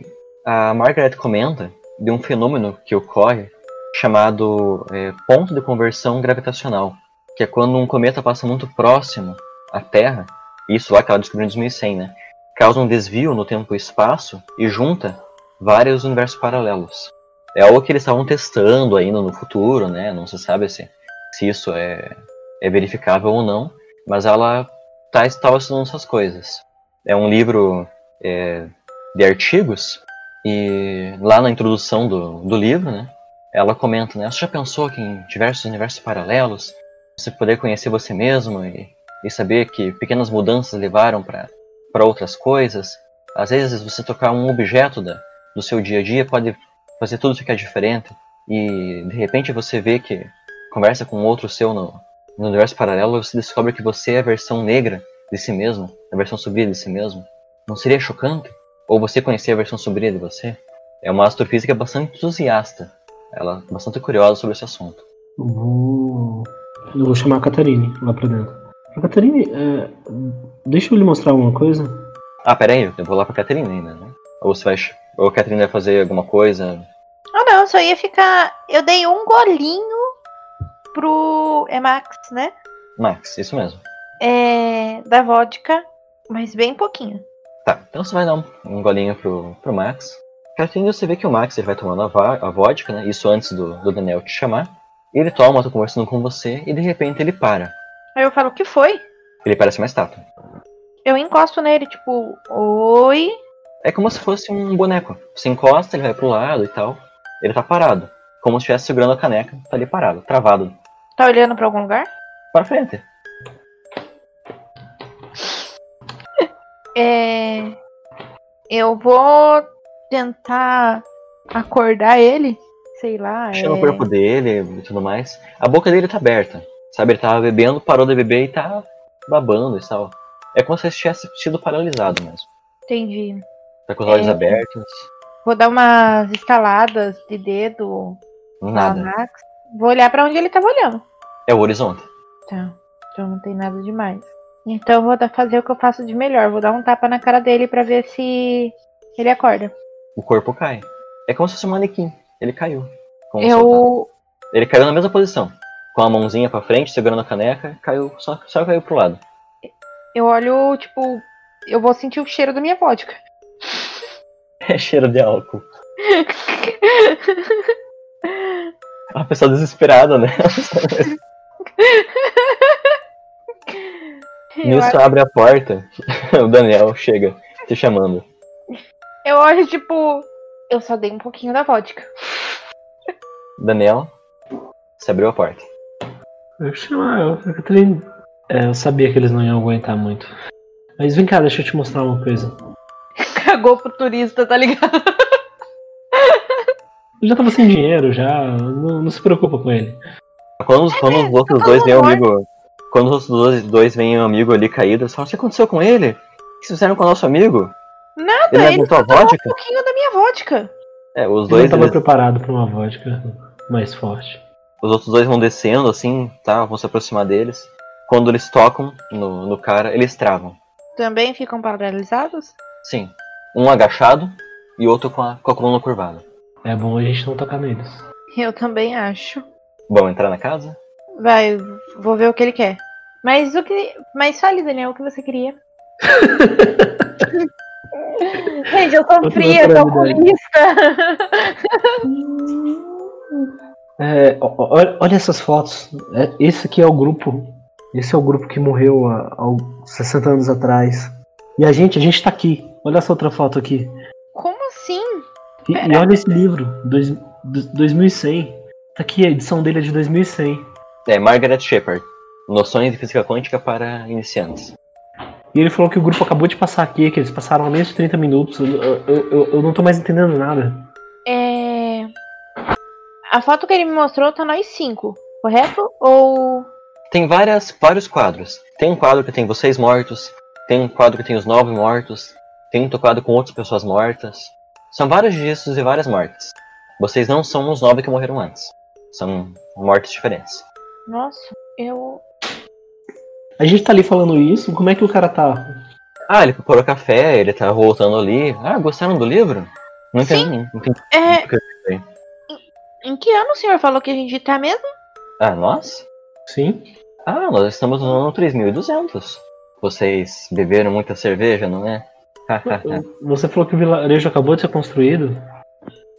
a Margaret comenta de um fenômeno que ocorre chamado é, ponto de conversão gravitacional, que é quando um cometa passa muito próximo à Terra, isso lá que ela descobriu em 2100, né? Causa um desvio no tempo e espaço e junta vários universos paralelos. É algo que eles estavam testando ainda no futuro, né? Não se sabe se, se isso é, é verificável ou não, mas ela tá, estava estudando essas coisas. É um livro é, de artigos e lá na introdução do, do livro, né, ela comenta, né? Você já pensou que em diversos universos paralelos você poder conhecer você mesmo e, e saber que pequenas mudanças levaram para outras coisas? Às vezes você tocar um objeto da, do seu dia a dia pode fazer tudo ficar diferente e de repente você vê que conversa com outro seu no, no universo paralelo você descobre que você é a versão negra de si mesmo, a versão sombria de si mesmo. Não seria chocante? Ou você conhecer a versão sombria de você? É uma astrofísica bastante entusiasta. Ela é bastante curiosa sobre esse assunto. Vou, eu vou chamar a Catarine lá pra dentro. A Catarine, é... deixa eu lhe mostrar uma coisa. Ah, pera aí, eu vou lá pra Catarina ainda, né? Ou você vai. Ou a Catarina vai fazer alguma coisa. Ah não, só ia ficar. Eu dei um golinho pro. É Max, né? Max, isso mesmo. É. Da vodka, mas bem pouquinho. Tá, então você vai dar um, um golinho pro, pro Max. Catarina, você vê que o Max ele vai tomando a, a vodka, né? Isso antes do, do Daniel te chamar. Ele toma, tá conversando com você e de repente ele para. Aí eu falo, o que foi? Ele parece uma estátua. Eu encosto nele, tipo, oi. É como se fosse um boneco. Você encosta, ele vai pro lado e tal. Ele tá parado. Como se estivesse segurando a caneca, tá ali parado, travado. Tá olhando pra algum lugar? Para frente. É. Eu vou tentar acordar ele. Sei lá. No É... corpo dele e tudo mais. A boca dele tá aberta. Sabe, ele tava bebendo, parou de beber e tá babando e tal. É como se ele tivesse sido paralisado mesmo. Entendi. Tá com os olhos É. abertos. Vou dar umas estaladas de dedo na Nada. Max. Vou olhar pra onde ele tava olhando. É o horizonte. Tá. Então não tem nada demais. Então eu vou dar- fazer o que eu faço de melhor. Vou dar um tapa na cara dele pra ver se ele acorda. O corpo cai. É como se fosse um manequim. Ele caiu. Eu. Ele caiu na mesma posição. Com a mãozinha pra frente, segurando a caneca, caiu, só, só caiu pro lado. Eu olho, tipo. Eu vou sentir o cheiro da minha vodka. É cheiro de álcool. Uma pessoa desesperada, né? Eu, Nisso abre a porta, o Daniel chega te chamando. eu olho, tipo. Eu só dei um pouquinho da vodka. Daniel, você abriu a porta. Eu chamar eu, a Catarine. É, eu sabia que eles não iam aguentar muito. Mas vem cá, deixa eu te mostrar uma coisa. Cagou pro turista, tá ligado? Eu já tava sem dinheiro, já. Não, não se preocupa com ele. Quando, os- quando os outros tá dois veem o bom. Quando os outros dois, dois veem um amigo ali caído, eles falam, o que aconteceu com ele? O que vocês fizeram com o nosso amigo? Nada, Ele ele só tomou vodka? um pouquinho da minha vodka. É, os Eu dois. não tava eles- preparado pra uma vodka mais forte. os outros dois vão descendo assim, tá? Vão se aproximar deles. Quando eles tocam no, no cara, eles travam. Também ficam paralisados? Sim. Um agachado e outro com a, com a coluna curvada. É bom a gente não tocar neles. Eu também acho. Vão entrar na casa? Vai, vou ver o que ele quer. Mas o que. Mas fale, Daniel, o que você queria. Gente, eu sou fria, naturalidade. calculista. É, olha, olha essas fotos. É, esse aqui é o grupo. Esse é o grupo que morreu há, há 60 anos atrás. E a gente, a gente tá aqui. Olha essa outra foto aqui. Como assim? E, e olha esse livro, dois, do- 2100. Tá aqui, a edição dele é de 2100. É, Margaret Shepard. Noções de física quântica para iniciantes. E ele falou que o grupo acabou de passar aqui, que eles passaram menos de 30 minutos. Eu, eu, eu, eu não tô mais entendendo nada. É. A foto que ele me mostrou tá nós cinco, correto? Ou. Tem várias, vários quadros. Tem um quadro que tem vocês mortos. Tem um quadro que tem os nove mortos. Tem outro quadro com outras pessoas mortas. São vários registros e várias mortes. Vocês não são os nove que morreram antes. São mortes diferentes. Nossa, eu. A gente tá ali falando isso, como é que o cara tá? Ah, ele preparou café, ele tá voltando ali. Ah, gostaram do livro? Não entendi. Não entendi. É. Em que ano o senhor falou que a gente tá mesmo? Ah, nós? Sim? Ah, nós estamos no ano 3200. Vocês beberam muita cerveja, não é? Você falou que o vilarejo acabou de ser construído?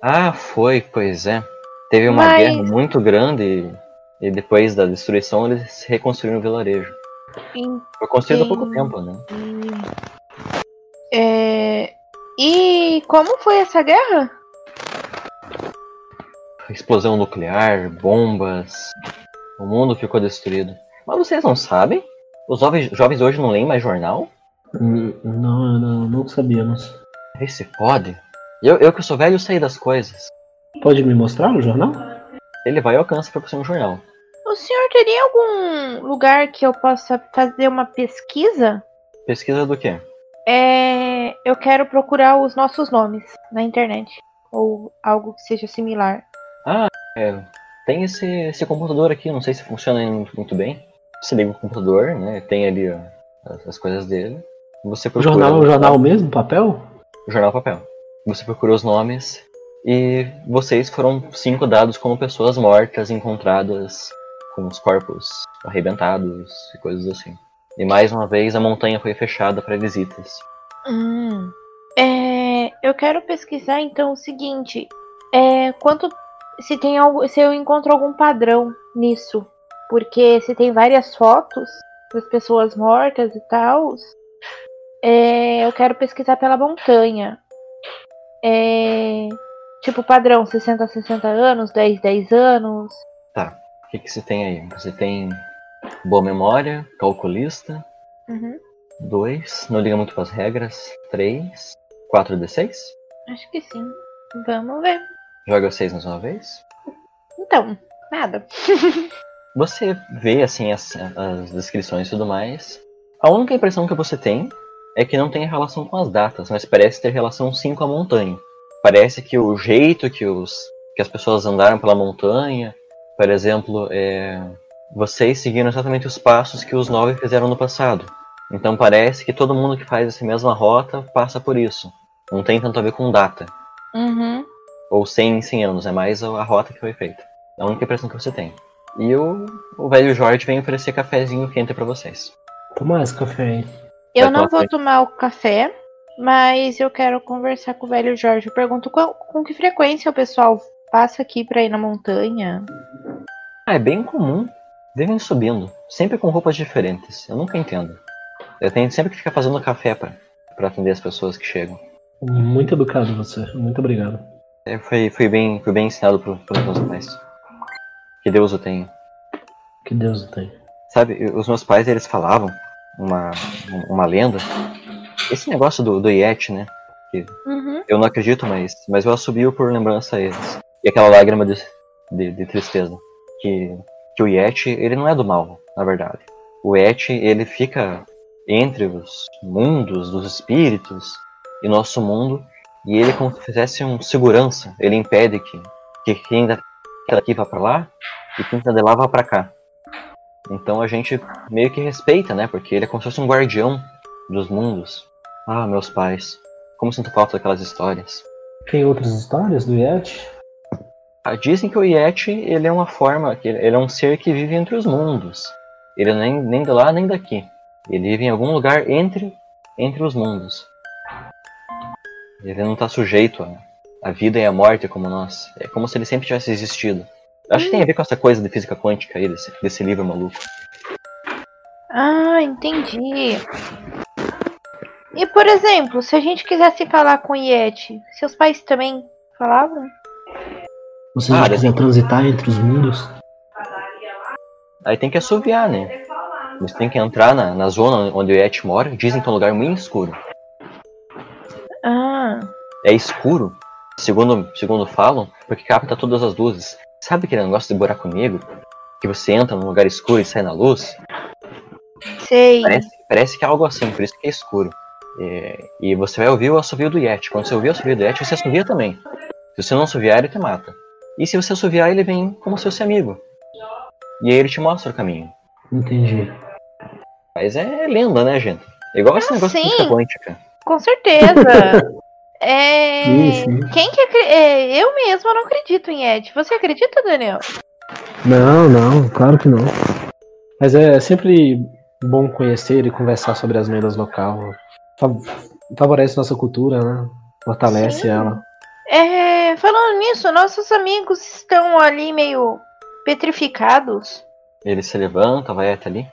ah, foi, pois é. Teve uma Mas- guerra muito grande e, depois da destruição eles reconstruíram o vilarejo. Em- Foi construído há Sim. pouco tempo, né? É. E como foi essa guerra? explosão nuclear, bombas. O mundo ficou destruído. Mas vocês não sabem? Os jovens, jovens hoje não leem mais jornal? Hum, Não, não, não sabíamos. Vê se pode. Eu, eu que sou velho sei das coisas. Pode me mostrar o jornal? Ele vai e alcança pra você um jornal. O senhor teria algum lugar que eu possa fazer uma pesquisa? Pesquisa do quê? É, eu quero procurar os nossos nomes na internet. Ou algo que seja similar. É, tem esse, esse computador aqui, não sei se funciona ainda muito bem. Você liga o computador, né? Tem ali ó, as, as coisas dele. Você O procura jornal é o jornal mesmo, papel? jornal papel. Você procurou os nomes e vocês foram cinco dados como pessoas mortas encontradas com os corpos arrebentados e coisas assim. E mais uma vez a montanha foi fechada para visitas. Hum. É, eu quero pesquisar então o seguinte. É, quanto se tem algo, se eu encontro algum padrão nisso, porque se tem várias fotos das pessoas mortas e tal, é, eu quero pesquisar pela montanha. É, tipo padrão 60 a 60 anos, 10 10 anos. O que, que você tem aí? Você tem boa memória, calculista, Uhum. 2, não liga muito com as regras, 3, 4d6. Acho que sim. Vamos ver. Joga 6 mais uma vez. Então, nada. Você vê assim as, as descrições e tudo mais. A única impressão que você tem é que não tem relação com as datas, mas parece ter relação sim com a montanha. Parece que o jeito que, os, que as pessoas andaram pela montanha, por exemplo, é, vocês seguiram exatamente os passos que os nove fizeram no passado. Então parece que todo mundo que faz essa mesma rota passa por isso. Não tem tanto a ver com data. Uhum. Ou 100 em 100 anos, é mais a rota que foi feita. É a única impressão que você tem. E o, o velho Jorge vem oferecer cafezinho quente pra vocês. Toma esse café aí. Eu Vai não vou frente. tomar o café, mas eu quero conversar com o velho Jorge. Eu pergunto qual- com que frequência o pessoal passa aqui pra ir na montanha. Ah, é bem comum. Vivem subindo, sempre com roupas diferentes. Eu nunca entendo. Eu tenho sempre que ficar fazendo café pra, pra atender as pessoas que chegam. Muito educado você. Muito obrigado. É, foi, foi, bem, foi bem ensinado pro- pelos meus pais. Que Deus o tenha. Que Deus o tenha. Sabe, os meus pais, eles falavam uma, uma lenda. Esse negócio do, do Yeti, né? Uhum. Eu não acredito, mas, mas eu assobio por lembrança a eles. E aquela lágrima de, de, de tristeza. Que, que o Yeti, ele não é do mal, na verdade. O Yeti, ele fica entre os mundos dos espíritos e nosso mundo. E ele, como se fizesse um segurança, ele impede que, que quem daqui vá pra lá e quem tá de lá vá pra cá. Então a gente meio que respeita, né? Porque ele é como se fosse um guardião dos mundos. Ah, meus pais. Como sinto falta daquelas histórias. Tem outras histórias do Yeti? Ah, Dizem que o Yeti, ele é uma forma, ele é um ser que vive entre os mundos. Ele é nem, nem de lá nem daqui. Ele vive em algum lugar entre, entre os mundos. Ele não está sujeito à, à vida e à morte como nós. É como se ele sempre tivesse existido. Acho que tem a ver com essa coisa de física quântica aí, desse, desse livro maluco. Ah, entendi. E por exemplo, se a gente quisesse falar com o Yeti, seus pais também falavam? A Ah, quiser transitar entre os mundos? Aí tem que assoviar, né? Você tem que entrar na, na zona onde o Yeti mora. Dizem que é um lugar muito escuro. Ah, é escuro, segundo, segundo falam, porque capta todas as luzes. Sabe aquele negócio de buraco negro? Que você entra num lugar escuro e sai na luz? sei. Parece, parece que é algo assim, por isso que é escuro. É, e você vai ouvir o assovio do Yeti. Quando você ouvir o assovio do Yeti, você assovia também. Se você não assoviar, ele te mata. E se você assoviar, ele vem como se fosse amigo. E aí ele te mostra o caminho. Entendi. Mas é lenda, né, gente? É igual esse Ah, negócio de sim. física quântica. Com certeza. É. Sim, sim. Quem que acre- é, Eu mesma não acredito em Yeti. Você acredita, Daniel? Não, não, claro que não. Mas é sempre bom conhecer e conversar sobre as lendas local. Fa- Favorece nossa cultura, né? Fortalece Sim. ela. É, falando nisso, nossos amigos estão ali meio petrificados. Ele se levanta, vai até ali.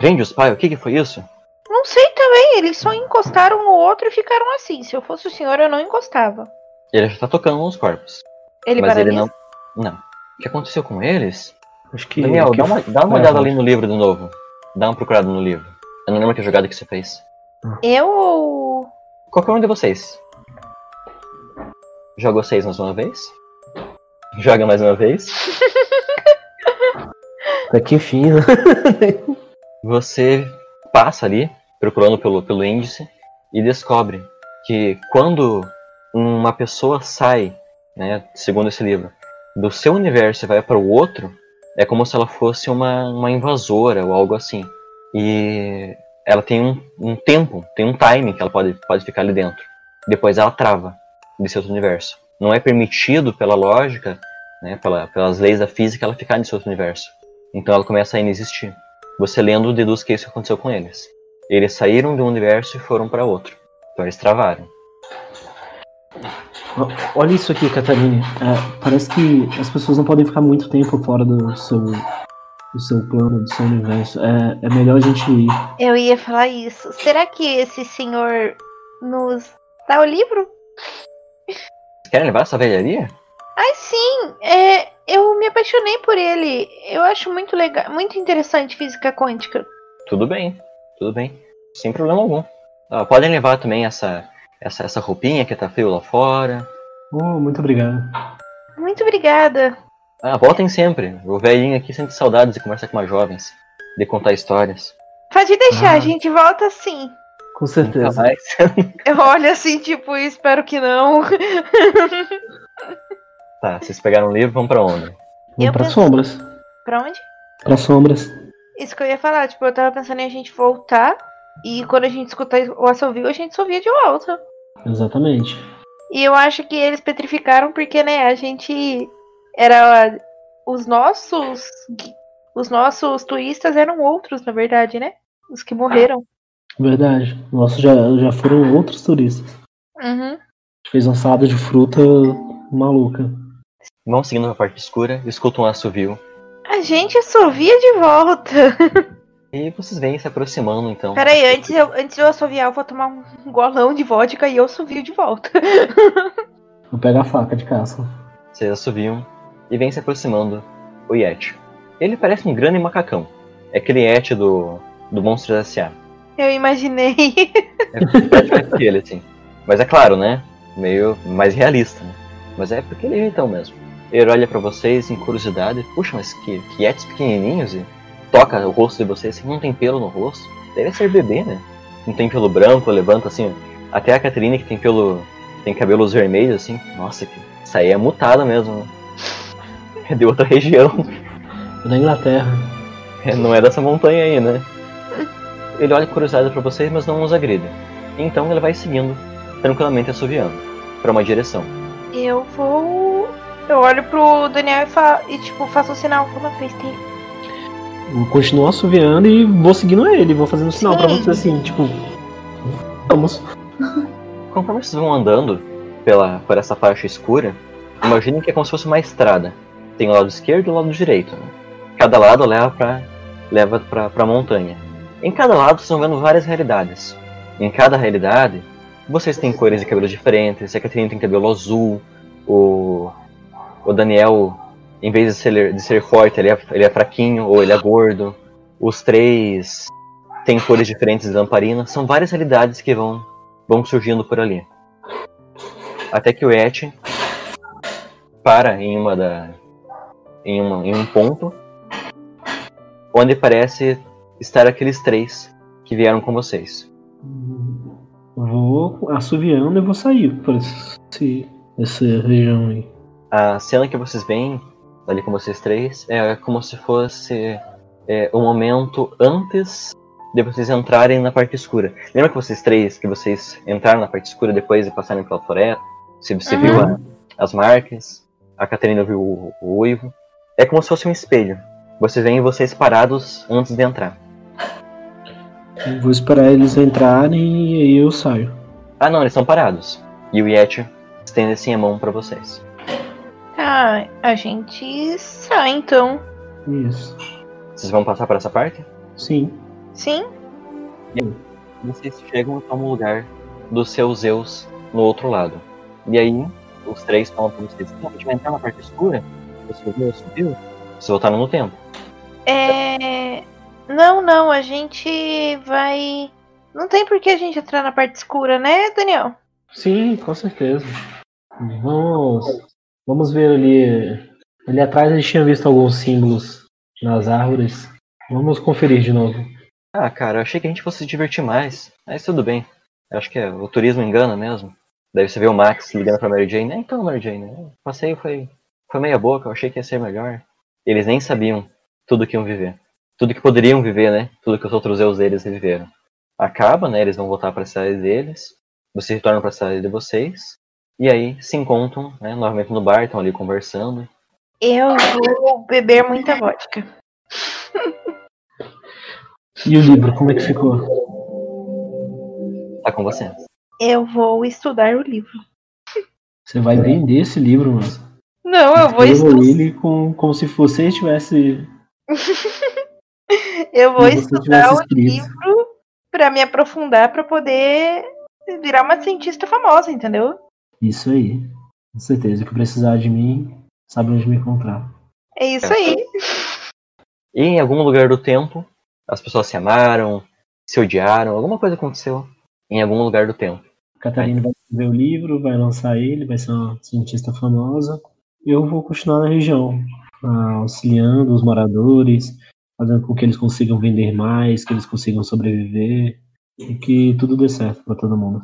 Grandios, pai, o que, que foi isso? Não sei também, eles só encostaram no outro e ficaram assim. Se eu fosse o senhor, eu não encostava. Ele já tá tocando nos corpos. Ele mas ele não, Não. O que aconteceu com eles? Acho que. Daniel, que dá uma, dá uma é, olhada ali no livro de novo. Dá uma procurada no livro. Eu não lembro que jogada que você fez. Eu ou. Qualquer um de vocês. Jogou seis mais uma vez? Joga mais uma vez. Até que enfim, né? Você passa ali, procurando pelo, pelo índice, e descobre que quando uma pessoa sai, né, segundo esse livro, do seu universo e vai para o outro, é como se ela fosse uma, uma invasora ou algo assim. E ela tem um, um tempo, tem um timing que ela pode, pode ficar ali dentro. Depois ela trava desse outro universo. Não é permitido pela lógica, né, pela, pelas leis da física, ela ficar nesse outro universo. Então ela começa a inexistir. Você lendo deduz que isso aconteceu com eles. Eles saíram de um universo e foram para outro. Então eles travaram. Olha isso aqui, Catarina. É, parece que as pessoas não podem ficar muito tempo fora do seu, do seu plano, do seu universo. É, é melhor a gente ir. Eu ia falar isso. Será que esse senhor nos dá o livro? Querem levar essa velharia? Ai, sim. É, eu me apaixonei por ele. Eu acho muito legal, muito interessante física quântica. Tudo bem, tudo bem. Sem problema algum. Ah, podem levar também essa, essa, essa roupinha que tá frio lá fora. Oh, muito obrigado. Muito obrigada. Ah, voltem sempre. O velhinho aqui sente saudades de conversar com mais jovens. De contar histórias. Pode deixar, Ah. a gente volta sim. Com Nunca certeza. mais. Eu olho assim, tipo, espero que não. tá, vocês pegaram o livro, vão pra onde? Vamos Eu pra penso- sombras. pra onde? Pra sombras. Isso que eu ia falar, tipo, eu tava pensando em a gente voltar. E quando a gente escutar o assovio, a gente assovia de volta. Exatamente. E eu acho que eles petrificaram porque, né, a gente era os nossos os nossos turistas eram outros, na verdade, né? Os que morreram. Verdade. Nossa, já, já foram outros turistas. Uhum. A gente fez uma salada de fruta maluca. Vão seguindo pra parte escura, escutam um assovio. A gente assovia de volta. E vocês vêm se aproximando, então. Pera aí, antes, eu, antes de eu assoviar, eu vou tomar um golão de vodka e eu assovio de volta. Vou pegar a faca de caça. Vocês assoviam e vem se aproximando o Yeti. Ele parece um grande macacão. É aquele Yeti do, do Monstros S.A. Eu imaginei. É praticamente ele, assim. Mas é claro, né? Meio mais realista, né? Mas é porque ele é então mesmo. Ele olha pra vocês em curiosidade. Puxa, mas que, que pequenininhos e toca o rosto de vocês assim, não tem pelo no rosto. Deve ser bebê, né? Não tem pelo branco, levanta assim. Até a Caterina que tem pelo. tem cabelos vermelhos, assim. Nossa, que, isso aí é mutada mesmo, né? É de outra região. Da Inglaterra. É, Não é dessa montanha aí, né? Ele olha curiosidade pra vocês, mas não os agride. Então ele vai seguindo, tranquilamente assoviando, pra uma direção. Eu vou. Eu olho pro Daniel e, fa... e tipo, faço o sinal como fez tem. Vou continuar assoviando e vou seguindo ele. Vou fazendo sinal pra Sim. você assim, tipo. Vamos. Conforme vocês vão andando pela, por essa faixa escura, imaginem que é como se fosse uma estrada. Tem o lado esquerdo e o lado direito. Né? Cada lado leva pra, leva pra, pra montanha. Em cada lado vão vendo várias realidades. Em cada realidade, vocês têm cores de cabelo diferentes. A Catarina tem cabelo azul. O, o Daniel, em vez de ser, de ser forte, ele é, ele é fraquinho ou ele é gordo. Os três têm cores diferentes de lamparina. São várias realidades que vão vão surgindo por ali. Até que o Et para em uma da em, uma, em um ponto onde parece estar aqueles três que vieram com vocês. Vou assoviando e vou sair por esse, essa região aí. A cena que vocês veem ali com vocês três é como se fosse é, o momento antes de vocês entrarem na parte escura. Lembra que vocês três, que vocês entraram na parte escura depois de passarem pela floresta? Você, você Uhum. viu a- as marcas, a Catarina viu o, o uivo. É como se fosse um espelho. Vocês veem vocês parados antes de entrar. Vou esperar eles entrarem e aí eu saio. Ah não, eles estão parados. E o Yeti estende assim a mão pra vocês. Tá, a gente sai então. Isso. Vocês vão passar por essa parte? Sim. Sim? Vocês chegam e tomam o lugar dos seus Zeus no outro lado. E aí, os três falam pra vocês: "Não, a gente vai entrar na parte escura Você subiu? Vocês voltaram no tempo. É. Não, não, a gente vai. Não tem por que a gente entrar na parte escura, né, Daniel? Sim, com certeza. Vamos, vamos ver ali. Ali atrás a gente tinha visto alguns símbolos nas árvores. Vamos conferir de novo. Ah, cara, eu achei que a gente fosse se divertir mais. Mas tudo bem. Eu acho que é, o turismo engana mesmo. Daí você vê o Max ligando pra Mary Jane. É, então, Mary Jane, o passeio foi, foi meia boca, eu achei que ia ser melhor. Eles nem sabiam tudo que iam viver. Tudo que poderiam viver, né? Tudo que os outros eus deles viveram. Acaba, né? Eles vão voltar para a cidade deles. Vocês retornam para a cidade de vocês. E aí se encontram, né? Novamente no bar, estão ali conversando. Eu vou beber muita vodka. E o livro, como é que ficou? Tá com você. Eu vou estudar o livro. Você vai vender esse livro, moça. Não, eu vou estudar. ele com, como se você estivesse. Eu vou estudar o livro pra me aprofundar pra poder virar uma cientista famosa, entendeu? Isso aí. Com certeza. que precisar de mim, sabe onde me encontrar. É isso aí. E em algum lugar do tempo, as pessoas se amaram, se odiaram, alguma coisa aconteceu em algum lugar do tempo. Catarina vai escrever o livro, vai lançar ele, vai ser uma cientista famosa. Eu vou continuar na região, auxiliando os moradores, fazendo com que eles consigam vender mais, que eles consigam sobreviver e que tudo dê certo para todo mundo.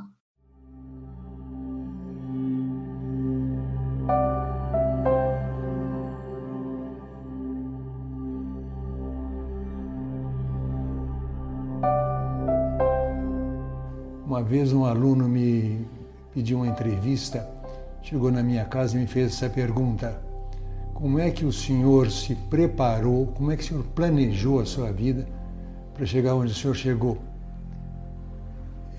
Uma vez um aluno me pediu uma entrevista, chegou na minha casa e me fez essa pergunta: Como é que o senhor se preparou, como é que o senhor planejou a sua vida para chegar onde o senhor chegou?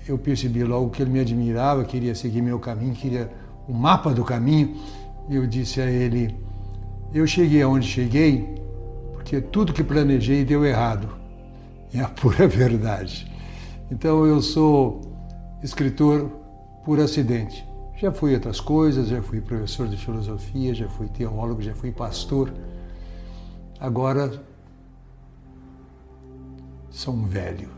Eu percebi logo que ele me admirava, queria seguir meu caminho, queria o mapa do caminho. E eu disse a ele: Eu cheguei aonde cheguei porque tudo que planejei deu errado. É a pura verdade. Então eu sou escritor por acidente. Já fui outras coisas, já fui professor de filosofia, já fui teólogo, já fui pastor. Agora sou um velho.